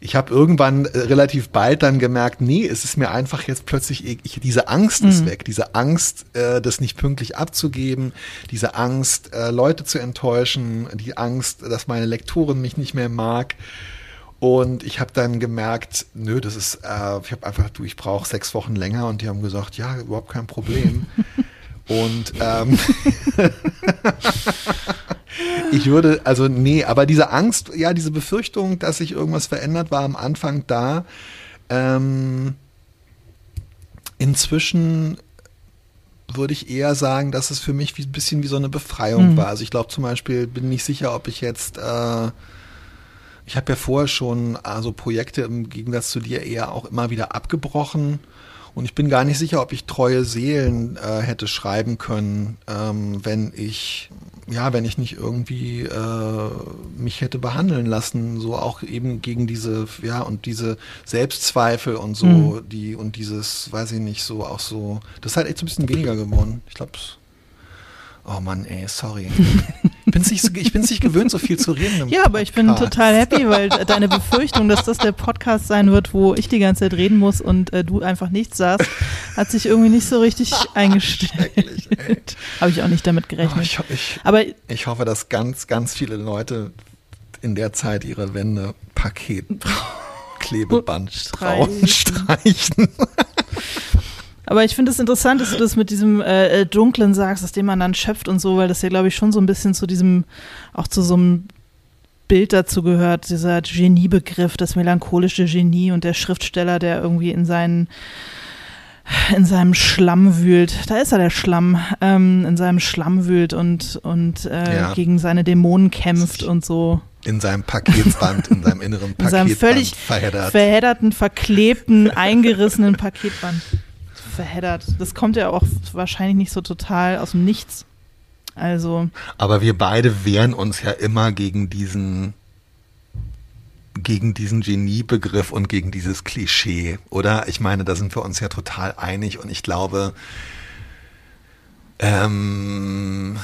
B: ich habe irgendwann äh, relativ bald dann gemerkt, nee, es ist mir einfach jetzt plötzlich, ich, diese Angst mhm. ist weg, diese Angst, äh, das nicht pünktlich abzugeben, diese Angst, äh, Leute zu enttäuschen, die Angst, dass meine Lektorin mich nicht mehr mag. Und ich habe dann gemerkt, nö, das ist, äh, ich habe einfach, du, ich brauche sechs Wochen länger und die haben gesagt, ja, überhaupt kein Problem. und ähm, ich würde, also nee, aber diese Angst, ja, diese Befürchtung, dass sich irgendwas verändert, war am Anfang da. Ähm, inzwischen würde ich eher sagen, dass es für mich wie, ein bisschen wie so eine Befreiung mhm. war. Also ich glaube zum Beispiel, bin nicht sicher, ob ich jetzt, äh, ich habe ja vorher schon also Projekte im Gegensatz zu dir eher auch immer wieder abgebrochen Und ich bin gar nicht sicher, ob ich treue Seelen äh, hätte schreiben können, ähm, wenn ich, ja, wenn ich nicht irgendwie äh, mich hätte behandeln lassen, so auch eben gegen diese, ja, und diese Selbstzweifel und so, mhm. die, und dieses, weiß ich nicht, so auch so, das ist halt echt so ein bisschen weniger geworden. Ich glaube, Oh Mann, ey, sorry. Ich bin nicht, ich bin's nicht gewöhnt, so viel zu reden.
A: ja, aber ich bin total happy, weil deine Befürchtung, dass das der Podcast sein wird, wo ich die ganze Zeit reden muss und äh, du einfach nichts sagst, hat sich irgendwie nicht so richtig eingestellt. Habe ich auch nicht damit gerechnet. Oh,
B: ich, ich, aber ich hoffe, dass ganz, ganz viele Leute in der Zeit ihre Wände Paket Klebeband streichen. streichen.
A: Aber ich finde es interessant, dass du das mit diesem äh, äh, Dunklen sagst, aus dem man dann schöpft und so, weil das ja, glaube ich, schon so ein bisschen zu diesem, auch zu so einem Bild dazu gehört, dieser Geniebegriff, das melancholische Genie und der Schriftsteller, der irgendwie in seinen in seinem Schlamm wühlt. Da ist er der Schlamm, ähm, in seinem Schlamm wühlt und, und äh, ja. gegen seine Dämonen kämpft und so.
B: In seinem Paketband, in seinem inneren Paketband. In seinem
A: völlig verheddert. verhedderten, verklebten, eingerissenen Paketband verheddert. Das kommt ja auch wahrscheinlich nicht so total aus dem Nichts. Also.
B: Aber wir beide wehren uns ja immer gegen diesen gegen diesen Geniebegriff und gegen dieses Klischee, oder? Ich meine, da sind wir uns ja total einig und ich glaube, ähm,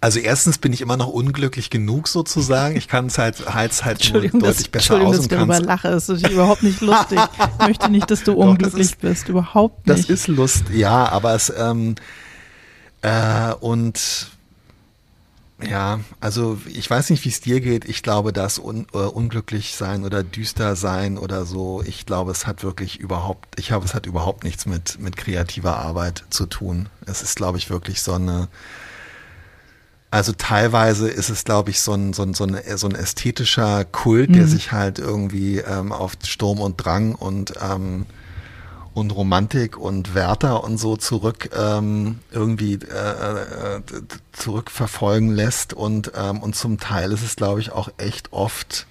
B: also erstens bin ich immer noch unglücklich genug sozusagen. Ich kann es halt, halt's halt nur deutlich das, besser Entschuldigung, aus.
A: dass ich darüber lache. Das ist überhaupt nicht lustig. ich möchte nicht, dass du Doch, unglücklich ist, bist. Überhaupt
B: nicht. Das ist Lust, ja, aber es, ähm, äh, und ja, also ich weiß nicht, wie es dir geht. Ich glaube, dass un, äh, unglücklich sein oder düster sein oder so, ich glaube, es hat wirklich überhaupt, ich glaube, es hat überhaupt nichts mit, mit kreativer Arbeit zu tun. Es ist, glaube ich, wirklich so eine, also teilweise ist es, glaube ich, so ein, so, ein, so, ein, so ein ästhetischer Kult, mhm. der sich halt irgendwie ähm, auf Sturm und Drang und, ähm, und Romantik und Werther und so zurück ähm, irgendwie äh, äh, zurückverfolgen lässt. Und, ähm, und zum Teil ist es, glaube ich, auch echt oft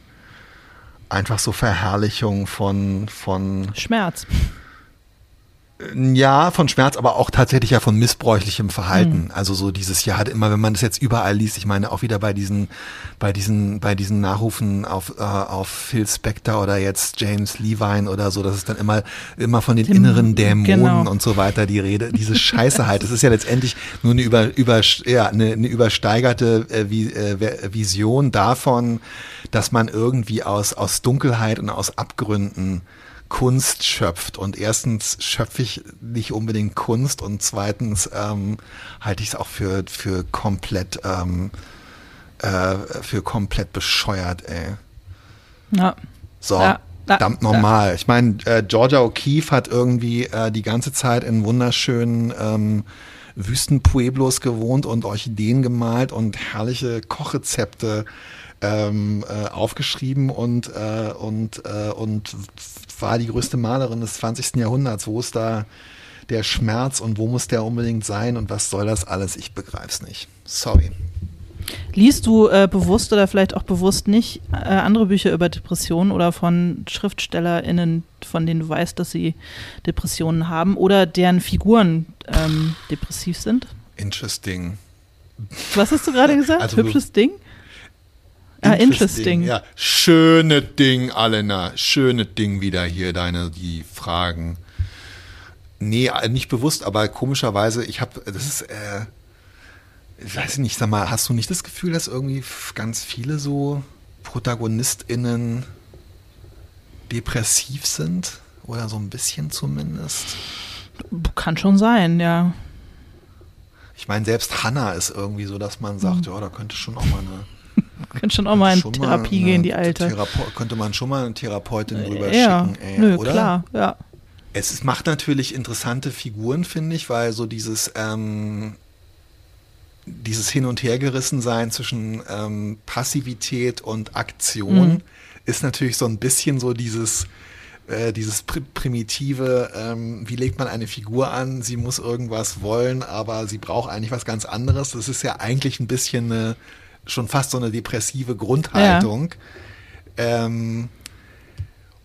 B: einfach so Verherrlichung von, von
A: Schmerz.
B: Ja, von Schmerz, aber auch tatsächlich ja von missbräuchlichem Verhalten. Mhm. Also so dieses Jahr hat immer, wenn man das jetzt überall liest, ich meine auch wieder bei diesen, bei diesen, bei diesen Nachrufen auf, äh, auf Phil Spector oder jetzt James Levine oder so, das ist dann immer, immer von den Dem, inneren Dämonen genau. und so weiter die Rede. Diese Scheiße halt. Das ist ja letztendlich nur eine über, über, ja, eine, eine übersteigerte äh, wie, äh, Vision davon, dass man irgendwie aus, aus Dunkelheit und aus Abgründen Kunst schöpft. Und erstens schöpfe ich nicht unbedingt Kunst und zweitens ähm, halte ich es auch für, für komplett ähm, äh, für komplett bescheuert, ey.
A: Ja.
B: So. Ja. Verdammt normal. Ich meine, äh, Georgia O'Keeffe hat irgendwie äh, die ganze Zeit in wunderschönen ähm, Wüstenpueblos gewohnt und Orchideen gemalt und herrliche Kochrezepte ähm, äh, aufgeschrieben und, äh, und, äh, und war die größte Malerin des 20. Jahrhunderts. Wo ist da der Schmerz und wo muss der unbedingt sein und was soll das alles? Ich begreife es nicht. Sorry.
A: Liest du äh, bewusst oder vielleicht auch bewusst nicht äh, andere Bücher über Depressionen oder von SchriftstellerInnen, von denen du weißt, dass sie Depressionen haben oder deren Figuren ähm, depressiv sind?
B: Interesting.
A: Was hast du gerade gesagt? Also, Hübsches Ding?
B: Ah, interesting. Ja, schöne Ding, Alena. Schöne Ding wieder hier, deine, die Fragen. Nee, nicht bewusst, aber komischerweise, ich habe, das ist, äh, ich weiß nicht, sag mal, hast du nicht das Gefühl, dass irgendwie ganz viele so ProtagonistInnen depressiv sind? Oder so ein bisschen zumindest?
A: Kann schon sein, ja.
B: Ich meine, selbst Hannah ist irgendwie so, dass man sagt, mhm. ja, da könnte schon auch mal eine
A: könnte schon auch mal in Therapie gehen, die Alte.
B: Therape könnte man schon mal eine Therapeutin drüber ja, schicken, ey, nö, oder?
A: klar, ja.
B: Es macht natürlich interessante Figuren, finde ich, weil so dieses, ähm, dieses Hin- und Hergerissensein zwischen ähm, Passivität und Aktion mhm. ist natürlich so ein bisschen so dieses, äh, dieses pr primitive, ähm, wie legt man eine Figur an, sie muss irgendwas wollen, aber sie braucht eigentlich was ganz anderes. Das ist ja eigentlich ein bisschen eine schon fast so eine depressive Grundhaltung. Ja. Ähm,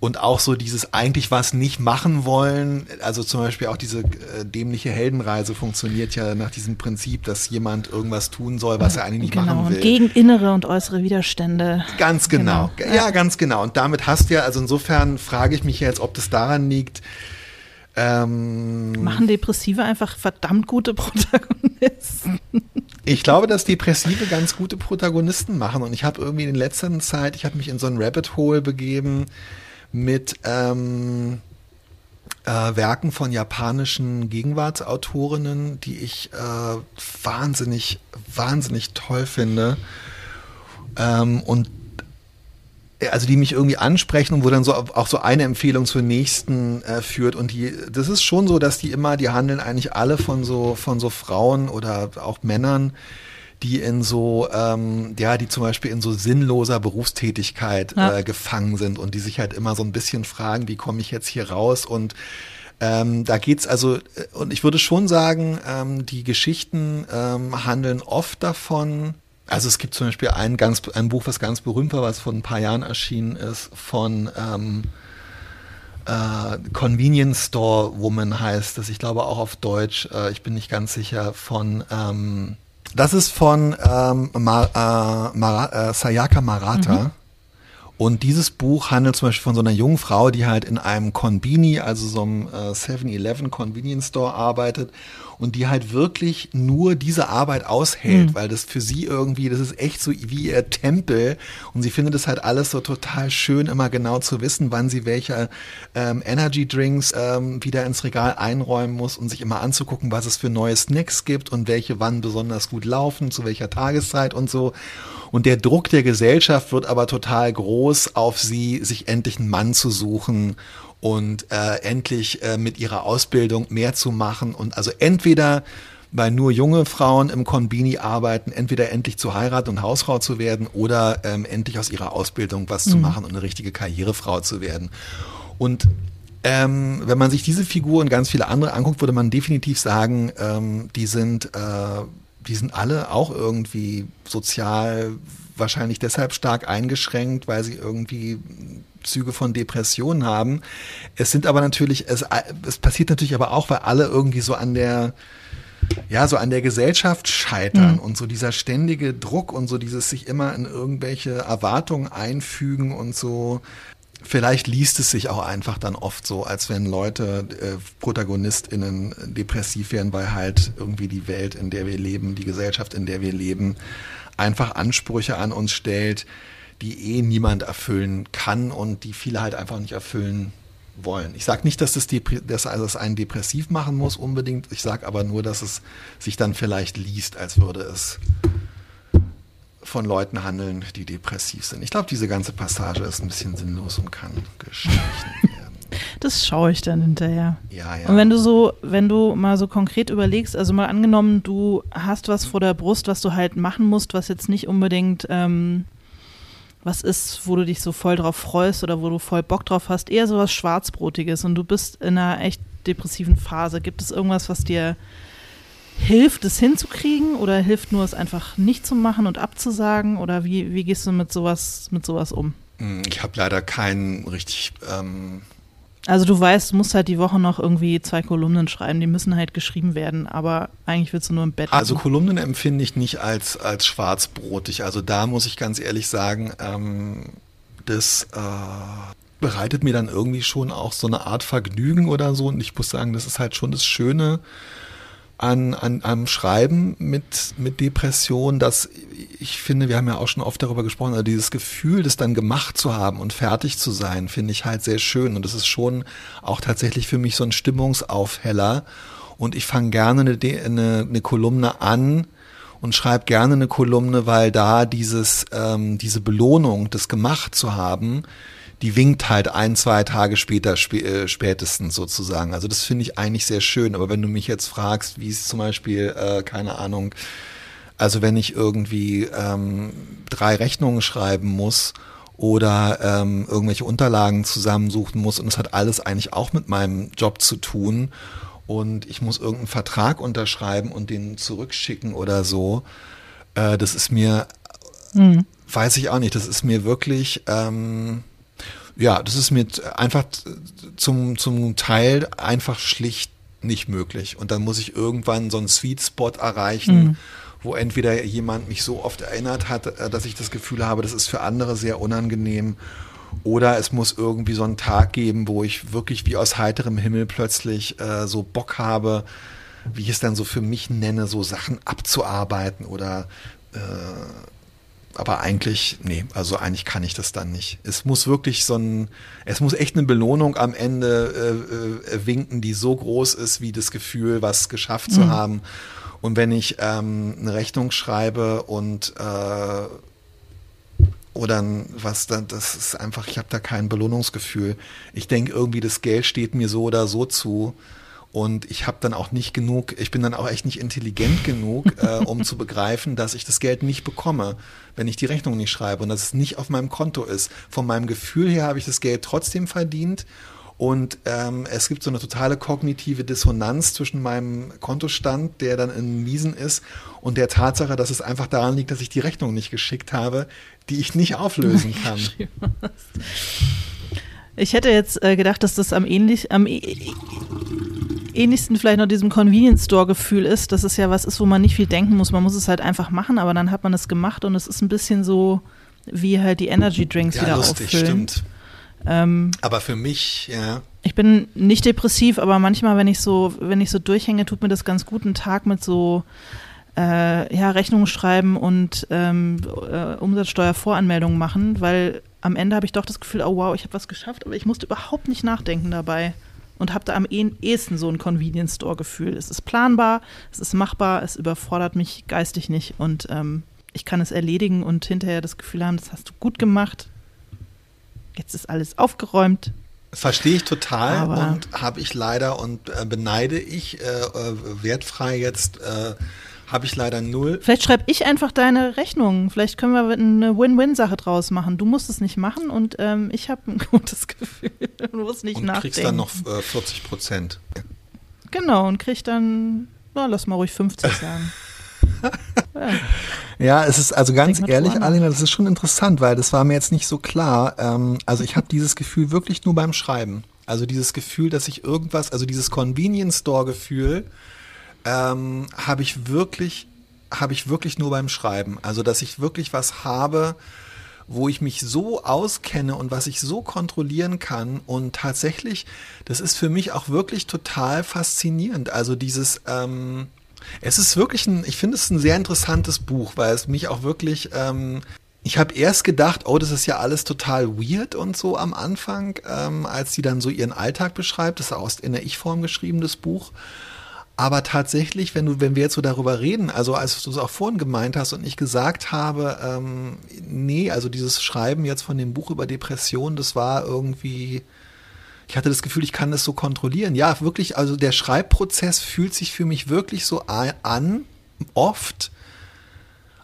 B: und auch so dieses eigentlich was nicht machen wollen, also zum Beispiel auch diese äh, dämliche Heldenreise funktioniert ja nach diesem Prinzip, dass jemand irgendwas tun soll, was er eigentlich nicht
A: genau,
B: machen will.
A: Und gegen innere und äußere Widerstände.
B: Ganz genau. genau. Ja, ganz genau. Und damit hast du ja, also insofern frage ich mich jetzt, ob das daran liegt,
A: ähm, Machen Depressive einfach verdammt gute Protagonisten?
B: Ich glaube, dass Depressive ganz gute Protagonisten machen. Und ich habe irgendwie in letzter Zeit, ich habe mich in so ein Rabbit Hole begeben, mit ähm, äh, Werken von japanischen Gegenwartsautorinnen, die ich äh, wahnsinnig, wahnsinnig toll finde. Ähm, und also die mich irgendwie ansprechen und wo dann so auch so eine Empfehlung zur nächsten äh, führt und die das ist schon so, dass die immer die handeln eigentlich alle von so von so Frauen oder auch Männern, die in so, ähm, ja, die zum Beispiel in so sinnloser Berufstätigkeit ja. äh, gefangen sind und die sich halt immer so ein bisschen fragen, wie komme ich jetzt hier raus und ähm, da geht's also, äh, und ich würde schon sagen, ähm, die Geschichten ähm, handeln oft davon, also es gibt zum Beispiel ein, ganz, ein Buch, was ganz berühmt war, was vor ein paar Jahren erschienen ist, von ähm, äh, Convenience Store Woman heißt das, ich glaube auch auf Deutsch, äh, ich bin nicht ganz sicher, von ähm, das ist von ähm, Mar, äh, Mara, äh, Sayaka Marata. Mhm. Und dieses Buch handelt zum Beispiel von so einer jungen Frau, die halt in einem Konbini, also so einem äh, 7-Eleven Convenience Store arbeitet und die halt wirklich nur diese Arbeit aushält, mhm. weil das für sie irgendwie, das ist echt so wie ihr Tempel und sie findet es halt alles so total schön, immer genau zu wissen, wann sie welche ähm, Energy Drinks ähm, wieder ins Regal einräumen muss und sich immer anzugucken, was es für neue Snacks gibt und welche wann besonders gut laufen, zu welcher Tageszeit und so. Und der Druck der Gesellschaft wird aber total groß auf sie, sich endlich einen Mann zu suchen und äh, endlich äh, mit ihrer Ausbildung mehr zu machen und also entweder weil nur junge Frauen im Konbini arbeiten, entweder endlich zu heiraten und Hausfrau zu werden oder ähm, endlich aus ihrer Ausbildung was mhm. zu machen und eine richtige Karrierefrau zu werden. Und ähm, wenn man sich diese Figur und ganz viele andere anguckt, würde man definitiv sagen, ähm, die sind, äh, die sind alle auch irgendwie sozial wahrscheinlich deshalb stark eingeschränkt, weil sie irgendwie Züge von Depressionen haben. Es sind aber natürlich, es, es passiert natürlich aber auch, weil alle irgendwie so an der, ja, so an der Gesellschaft scheitern mhm. und so dieser ständige Druck und so dieses sich immer in irgendwelche Erwartungen einfügen und so. Vielleicht liest es sich auch einfach dann oft so, als wenn Leute, äh, ProtagonistInnen depressiv werden, weil halt irgendwie die Welt, in der wir leben, die Gesellschaft, in der wir leben, einfach Ansprüche an uns stellt, die eh niemand erfüllen kann und die viele halt einfach nicht erfüllen wollen. Ich sage nicht, dass das, dass das einen depressiv machen muss unbedingt. Ich sage aber nur, dass es sich dann vielleicht liest, als würde es von Leuten handeln, die depressiv sind. Ich glaube, diese ganze Passage ist ein bisschen sinnlos und kann gestrichen werden.
A: Das schaue ich dann hinterher.
B: Ja, ja.
A: Und wenn du so, wenn du mal so konkret überlegst, also mal angenommen, du hast was vor der Brust, was du halt machen musst, was jetzt nicht unbedingt ähm, was ist, wo du dich so voll drauf freust oder wo du voll Bock drauf hast, eher so was Schwarzbrotiges und du bist in einer echt depressiven Phase. Gibt es irgendwas, was dir hilft, es hinzukriegen oder hilft nur, es einfach nicht zu machen und abzusagen? Oder wie, wie gehst du mit sowas, mit sowas um?
B: Hm, ich habe leider keinen richtig ähm,
A: also du weißt, du musst halt die Woche noch irgendwie zwei Kolumnen schreiben, die müssen halt geschrieben werden, aber eigentlich willst du nur im Bett.
B: Also Kolumnen empfinde ich nicht als, als schwarzbrotig. Also da muss ich ganz ehrlich sagen, ähm, das äh, bereitet mir dann irgendwie schon auch so eine Art Vergnügen oder so. Und ich muss sagen, das ist halt schon das Schöne an, an, am Schreiben mit, mit Depression, dass ich finde, wir haben ja auch schon oft darüber gesprochen, also dieses Gefühl, das dann gemacht zu haben und fertig zu sein, finde ich halt sehr schön. Und das ist schon auch tatsächlich für mich so ein Stimmungsaufheller. Und ich fange gerne eine, eine, eine Kolumne an, und schreibe gerne eine Kolumne, weil da dieses, ähm, diese Belohnung, das gemacht zu haben, die winkt halt ein, zwei Tage später spä äh, spätestens sozusagen. Also das finde ich eigentlich sehr schön. Aber wenn du mich jetzt fragst, wie es zum Beispiel, äh, keine Ahnung, also wenn ich irgendwie ähm, drei Rechnungen schreiben muss oder ähm, irgendwelche Unterlagen zusammensuchen muss und es hat alles eigentlich auch mit meinem Job zu tun und ich muss irgendeinen Vertrag unterschreiben und den zurückschicken oder so, äh, das ist mir, mhm. weiß ich auch nicht, das ist mir wirklich, ähm, Ja, das ist mir einfach zum, zum Teil einfach schlicht nicht möglich. Und dann muss ich irgendwann so einen Sweet Spot erreichen, mhm. wo entweder jemand mich so oft erinnert hat, äh, dass ich das Gefühl habe, das ist für andere sehr unangenehm. Oder es muss irgendwie so einen Tag geben, wo ich wirklich wie aus heiterem Himmel plötzlich äh, so Bock habe, wie ich es dann so für mich nenne, so Sachen abzuarbeiten oder äh, aber eigentlich, nee, also eigentlich kann ich das dann nicht. Es muss wirklich so ein, es muss echt eine Belohnung am Ende äh, äh, winken, die so groß ist, wie das Gefühl, was geschafft mhm. zu haben. Und wenn ich ähm, eine Rechnung schreibe und äh, oder was dann, das ist einfach, ich habe da kein Belohnungsgefühl. Ich denke irgendwie, das Geld steht mir so oder so zu. Und ich habe dann auch nicht genug, ich bin dann auch echt nicht intelligent genug, äh, um zu begreifen, dass ich das Geld nicht bekomme, wenn ich die Rechnung nicht schreibe und dass es nicht auf meinem Konto ist. Von meinem Gefühl her habe ich das Geld trotzdem verdient. Und ähm, es gibt so eine totale kognitive Dissonanz zwischen meinem Kontostand, der dann in Miesen ist, und der Tatsache, dass es einfach daran liegt, dass ich die Rechnung nicht geschickt habe, die ich nicht auflösen kann.
A: Ich hätte jetzt äh, gedacht, dass das am ähnlich, am ähnlichsten vielleicht noch diesem Convenience Store Gefühl ist, dass es ja was ist, wo man nicht viel denken muss. Man muss es halt einfach machen, aber dann hat man es gemacht und es ist ein bisschen so wie halt die Energy Drinks ja, wieder lustig, auffüllen. Stimmt.
B: Ähm, aber für mich, ja.
A: Ich bin nicht depressiv, aber manchmal, wenn ich so, wenn ich so durchhänge, tut mir das ganz gut, einen Tag mit so äh, ja, Rechnungen schreiben und ähm, äh, Umsatzsteuervoranmeldungen machen, weil am Ende habe ich doch das Gefühl, oh wow, ich habe was geschafft, aber ich musste überhaupt nicht nachdenken dabei und habe da am ehesten so ein Convenience Store Gefühl. Es ist planbar, es ist machbar, es überfordert mich geistig nicht und ähm, ich kann es erledigen und hinterher das Gefühl haben, das hast du gut gemacht. Jetzt ist alles aufgeräumt.
B: Verstehe ich total Aber und habe ich leider und äh, beneide ich äh, äh wertfrei jetzt äh, habe ich leider null.
A: Vielleicht schreibe ich einfach deine Rechnung. Vielleicht können wir eine Win-Win-Sache draus machen. Du musst es nicht machen und ähm, ich habe ein gutes Gefühl. Du musst nicht und nachdenken.
B: kriegst dann noch äh, 40 Prozent.
A: Genau, und kriegst dann, na, lass mal ruhig 50 sagen.
B: ja. ja. es ist also ganz ehrlich, Alina, das ist schon interessant, weil das war mir jetzt nicht so klar. Ähm, also ich habe dieses Gefühl wirklich nur beim Schreiben. Also dieses Gefühl, dass ich irgendwas, also dieses Convenience Store Gefühl, ähm, habe ich wirklich, habe ich wirklich nur beim Schreiben. Also, dass ich wirklich was habe, wo ich mich so auskenne und was ich so kontrollieren kann. Und tatsächlich, das ist für mich auch wirklich total faszinierend. Also dieses, ähm, es ist wirklich ein, ich finde es ein sehr interessantes Buch, weil es mich auch wirklich, ähm, ich habe erst gedacht, oh, das ist ja alles total weird und so am Anfang, ähm, als sie dann so ihren Alltag beschreibt. Das ist auch in der Ich-Form geschrieben, das Buch. Aber tatsächlich, wenn du, wenn wir jetzt so darüber reden, also als du es auch vorhin gemeint hast und ich gesagt habe, ähm, nee, also dieses Schreiben jetzt von dem Buch über Depression, das war irgendwie, ich hatte das Gefühl, ich kann das so kontrollieren. Ja, wirklich, also der Schreibprozess fühlt sich für mich wirklich so an, oft,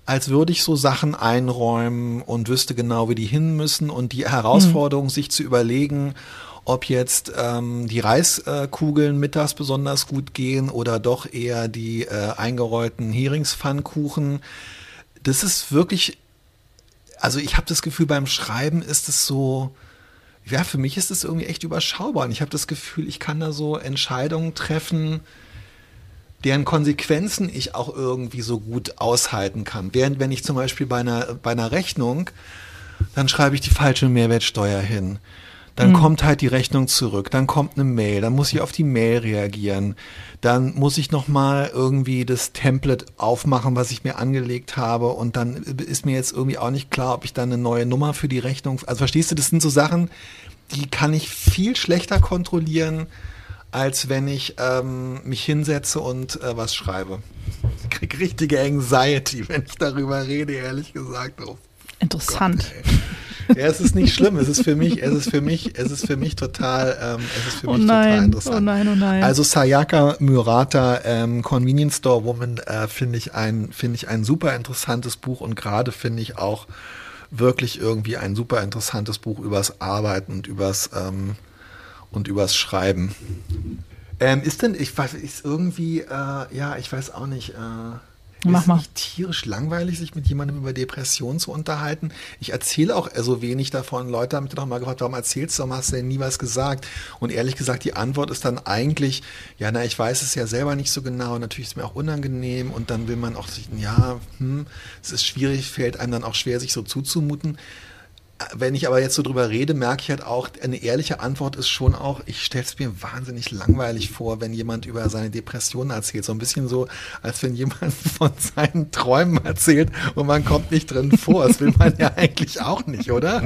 B: als würde ich so Sachen einräumen und wüsste genau, wie die hin müssen und die Herausforderung, mhm. sich zu überlegen, ob jetzt ähm, die Reiskugeln mittags besonders gut gehen oder doch eher die äh, eingerollten Heringspfannkuchen. Das ist wirklich, also ich habe das Gefühl, beim Schreiben ist es so, ja, für mich ist es irgendwie echt überschaubar. Und ich habe das Gefühl, ich kann da so Entscheidungen treffen, deren Konsequenzen ich auch irgendwie so gut aushalten kann. Während wenn ich zum Beispiel bei einer, bei einer Rechnung, dann schreibe ich die falsche Mehrwertsteuer hin. Dann mhm. kommt halt die Rechnung zurück, dann kommt eine Mail, dann muss ich auf die Mail reagieren, dann muss ich nochmal irgendwie das Template aufmachen, was ich mir angelegt habe und dann ist mir jetzt irgendwie auch nicht klar, ob ich dann eine neue Nummer für die Rechnung, also verstehst du, das sind so Sachen, die kann ich viel schlechter kontrollieren, als wenn ich ähm, mich hinsetze und äh, was schreibe. Ich kriege richtige Anxiety, wenn ich darüber rede, ehrlich gesagt. Oh,
A: Interessant.
B: Gott, ja, es ist nicht schlimm. Es ist für mich, es ist für mich, es ist für mich total, ähm, es ist für oh mich nein, total interessant. Oh
A: nein, oh nein.
B: Also Sayaka Murata, ähm, Convenience Store Woman, äh, finde ich ein, finde ich ein super interessantes Buch und gerade finde ich auch wirklich irgendwie ein super interessantes Buch übers Arbeiten und übers ähm, und übers Schreiben. Ähm, ist denn, ich weiß, ist irgendwie, äh, ja, ich weiß auch nicht. Äh,
A: Mach
B: ist
A: mal.
B: nicht tierisch langweilig, sich mit jemandem über Depressionen zu unterhalten. Ich erzähle auch so wenig davon. Leute haben mich doch mal gefragt, warum erzählst du, warum hast du denn nie was gesagt? Und ehrlich gesagt, die Antwort ist dann eigentlich, ja, na, ich weiß es ja selber nicht so genau. Natürlich ist es mir auch unangenehm und dann will man auch ja, hm, es ist schwierig, fällt einem dann auch schwer, sich so zuzumuten. Wenn ich aber jetzt so drüber rede, merke ich halt auch, eine ehrliche Antwort ist schon auch, ich stelle es mir wahnsinnig langweilig vor, wenn jemand über seine Depressionen erzählt. So ein bisschen so, als wenn jemand von seinen Träumen erzählt und man kommt nicht drin vor. Das will man ja eigentlich auch nicht, oder?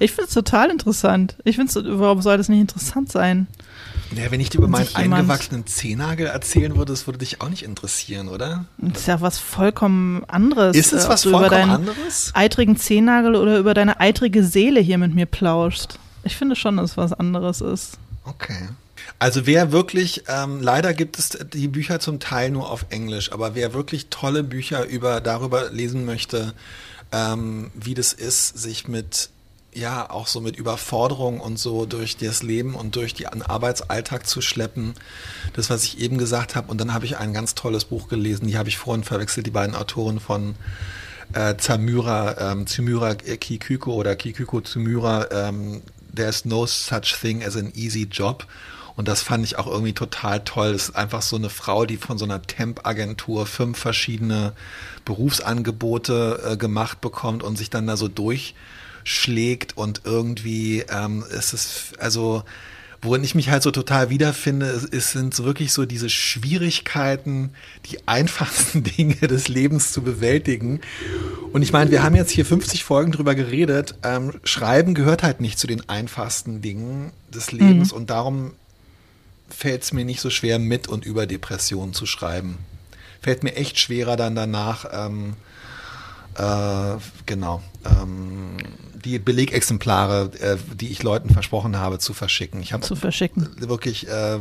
A: Ich finde es total interessant. Ich finde es, warum soll das nicht interessant sein?
B: Ja, wenn ich dir über meinen eingewachsenen Zehennagel erzählen würde, das würde dich auch nicht interessieren, oder?
A: Das ist ja was vollkommen anderes.
B: Ist es
A: äh,
B: was
A: du über
B: vollkommen
A: deinen
B: anderes?
A: eitrigen Zehennagel oder über deine eitrige Seele hier mit mir plauschst. Ich finde schon, dass es was anderes ist.
B: Okay. Also wer wirklich, ähm, leider gibt es die Bücher zum Teil nur auf Englisch, aber wer wirklich tolle Bücher über darüber lesen möchte, ähm, wie das ist, sich mit ja auch so mit Überforderung und so durch das Leben und durch den Arbeitsalltag zu schleppen, das was ich eben gesagt habe. Und dann habe ich ein ganz tolles Buch gelesen, die habe ich vorhin verwechselt, die beiden Autoren von äh, Zamura, ähm, Tsumura Kikuko oder Kikuko Tsumura, ähm, There's no such thing as an easy job. Und das fand ich auch irgendwie total toll. Das ist einfach so eine Frau, die von so einer Temp-Agentur fünf verschiedene Berufsangebote äh, gemacht bekommt und sich dann da so durchschlägt und irgendwie ähm, es ist also worin ich mich halt so total wiederfinde, es, es sind wirklich so diese Schwierigkeiten, die einfachsten Dinge des Lebens zu bewältigen. Und ich meine, wir haben jetzt hier 50 Folgen drüber geredet. Ähm, Schreiben gehört halt nicht zu den einfachsten Dingen des Lebens und darum fällt es mir nicht so schwer, mit und über Depressionen zu schreiben. Fällt mir echt schwerer dann danach, ähm, äh, genau, ähm, die Belegexemplare, äh, die ich Leuten versprochen habe, zu verschicken. Ich habe
A: Zu verschicken.
B: wirklich äh,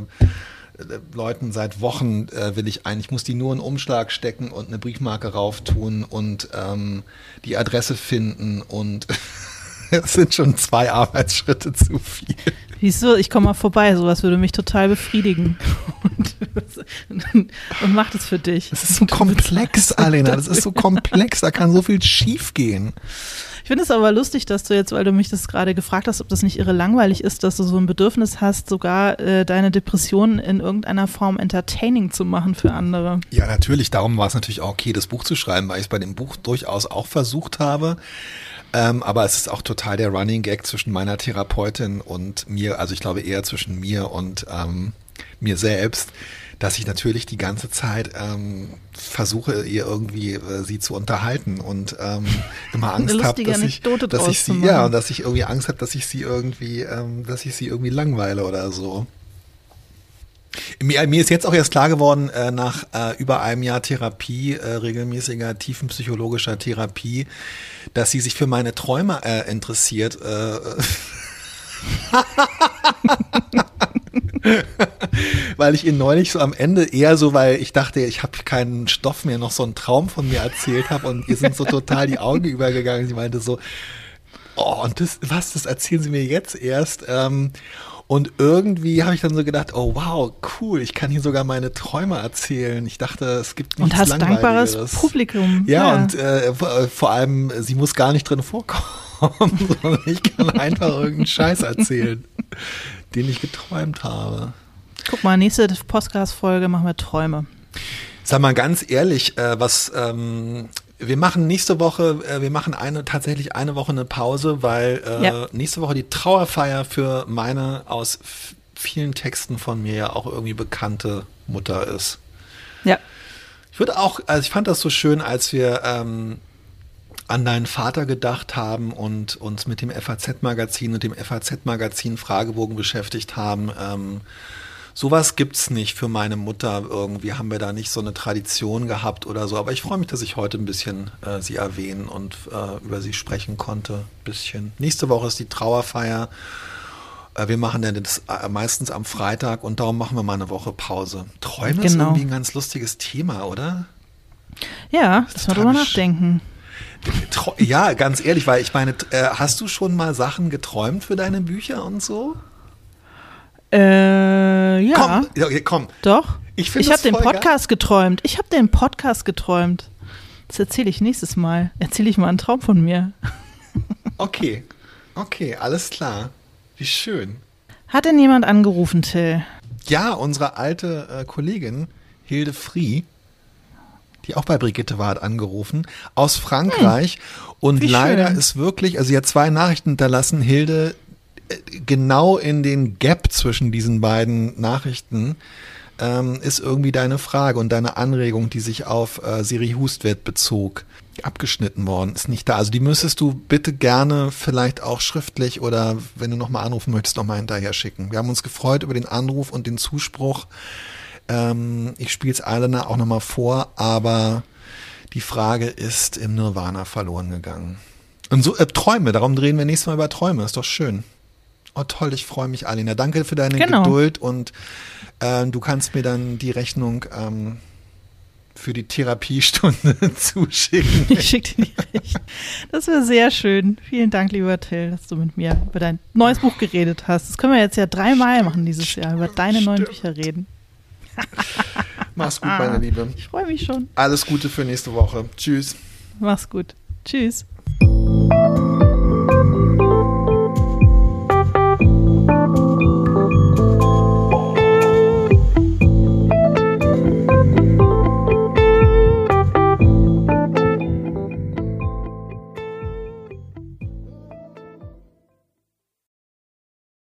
B: Leuten seit Wochen äh, will ich eigentlich, ich muss die nur in einen Umschlag stecken und eine Briefmarke rauf tun und ähm, die Adresse finden und es sind schon zwei Arbeitsschritte zu viel.
A: Wieso? Ich komme mal vorbei. Sowas würde mich total befriedigen. Und, und mach das für dich.
B: Das ist so komplex, Alena, das ist so komplex, da kann so viel schief gehen.
A: Ich finde es aber lustig, dass du jetzt, weil du mich das gerade gefragt hast, ob das nicht irre langweilig ist, dass du so ein Bedürfnis hast, sogar äh, deine Depressionen in irgendeiner Form entertaining zu machen für andere.
B: Ja, natürlich. Darum war es natürlich auch okay, das Buch zu schreiben, weil ich es bei dem Buch durchaus auch versucht habe. Ähm, aber es ist auch total der Running Gag zwischen meiner Therapeutin und mir, also ich glaube eher zwischen mir und ähm, mir selbst, dass ich natürlich die ganze Zeit ähm, versuche, ihr irgendwie äh, sie zu unterhalten und ähm, immer Angst habe, dass ich, dass ich sie, ja, und dass ich irgendwie Angst habe, dass ich sie irgendwie, ähm, dass ich sie irgendwie langweile oder so. Mir, mir ist jetzt auch erst klar geworden, äh, nach äh, über einem Jahr Therapie, äh, regelmäßiger tiefenpsychologischer Therapie, dass sie sich für meine Träume äh, interessiert. Äh, weil ich ihr neulich so am Ende eher so, weil ich dachte, ich habe keinen Stoff mehr, noch so einen Traum von mir erzählt habe und ihr sind so total die Augen übergegangen. Sie meinte so, oh, und das, was, das erzählen Sie mir jetzt erst. Ähm, und irgendwie habe ich dann so gedacht, oh wow, cool, ich kann hier sogar meine Träume erzählen. Ich dachte, es gibt nichts
A: Und hast dankbares. Publikum.
B: Ja, und äh, vor- vor allem, sie muss gar nicht drin vorkommen, sondern ich kann einfach irgendeinen Scheiß erzählen, den ich geträumt habe.
A: Guck mal, nächste Podcast-Folge machen wir Träume.
B: Sag mal ganz ehrlich, äh, was ähm, wir machen nächste Woche, äh, wir machen eine tatsächlich eine Woche eine Pause, weil äh,
A: Ja.
B: nächste Woche die Trauerfeier für meine aus vielen Texten von mir ja auch irgendwie bekannte Mutter ist.
A: Ja.
B: Ich würde auch, also ich fand das so schön, als wir ähm, an deinen Vater gedacht haben und uns mit dem FAZ-Magazin und dem FAZ-Magazin Fragebogen beschäftigt haben. Ähm, sowas gibt's nicht für meine Mutter. Irgendwie haben wir da nicht so eine Tradition gehabt oder so. Aber ich freue mich, dass ich heute ein bisschen äh, sie erwähnen und äh, über sie sprechen konnte. Bisschen. Nächste Woche ist die Trauerfeier. Äh, Wir machen dann das äh, meistens am Freitag und darum machen wir mal eine Woche Pause. Träume ist
A: Genau.
B: irgendwie ein ganz lustiges Thema, oder?
A: Ja, lass mal
B: total
A: drüber nachdenken.
B: Ja, ganz ehrlich, weil ich meine, äh, hast du schon mal Sachen geträumt für deine Bücher und so?
A: Äh, ja,
B: Komm, okay, komm.
A: doch.
B: Ich,
A: ich habe den Podcast geträumt. Ich habe den Podcast geträumt. Das erzähle ich nächstes Mal. Erzähle ich mal einen Traum von mir.
B: Okay, okay, alles klar. Wie schön.
A: Hat denn jemand angerufen, Till?
B: Ja, unsere alte äh, Kollegin Hilde Frie, die auch bei Brigitte war, hat angerufen, aus Frankreich. Und
A: Hm. Wie
B: leider
A: schön.
B: ist wirklich, also sie hat zwei Nachrichten hinterlassen, Hilde, äh, genau in den Gap zwischen diesen beiden Nachrichten ähm, ist irgendwie deine Frage und deine Anregung, die sich auf äh, Siri Hustvedt bezog, abgeschnitten worden, ist nicht da. Also die müsstest du bitte gerne vielleicht auch schriftlich oder wenn du nochmal anrufen möchtest, nochmal hinterher schicken. Wir haben uns gefreut über den Anruf und den Zuspruch. Ähm, ich spiele es Alena auch nochmal vor, aber die Frage ist im Nirvana verloren gegangen. Und so äh, Träume, darum drehen wir nächstes Mal über Träume, ist doch schön. Oh toll, ich freue mich, Alina. Danke für deine
A: Genau.
B: Geduld und ähm, du kannst mir dann die Rechnung ähm, für die Therapiestunde zuschicken.
A: Ich schicke dir die Rechnung. Das wäre sehr schön. Vielen Dank, lieber Till, dass du mit mir über dein neues Buch geredet hast. Das können wir jetzt ja dreimal machen dieses Jahr, über deine neuen
B: Stimmt.
A: Bücher reden.
B: Mach's gut, meine ah, Liebe.
A: Ich freue mich schon.
B: Alles Gute für nächste Woche. Tschüss.
A: Mach's gut. Tschüss.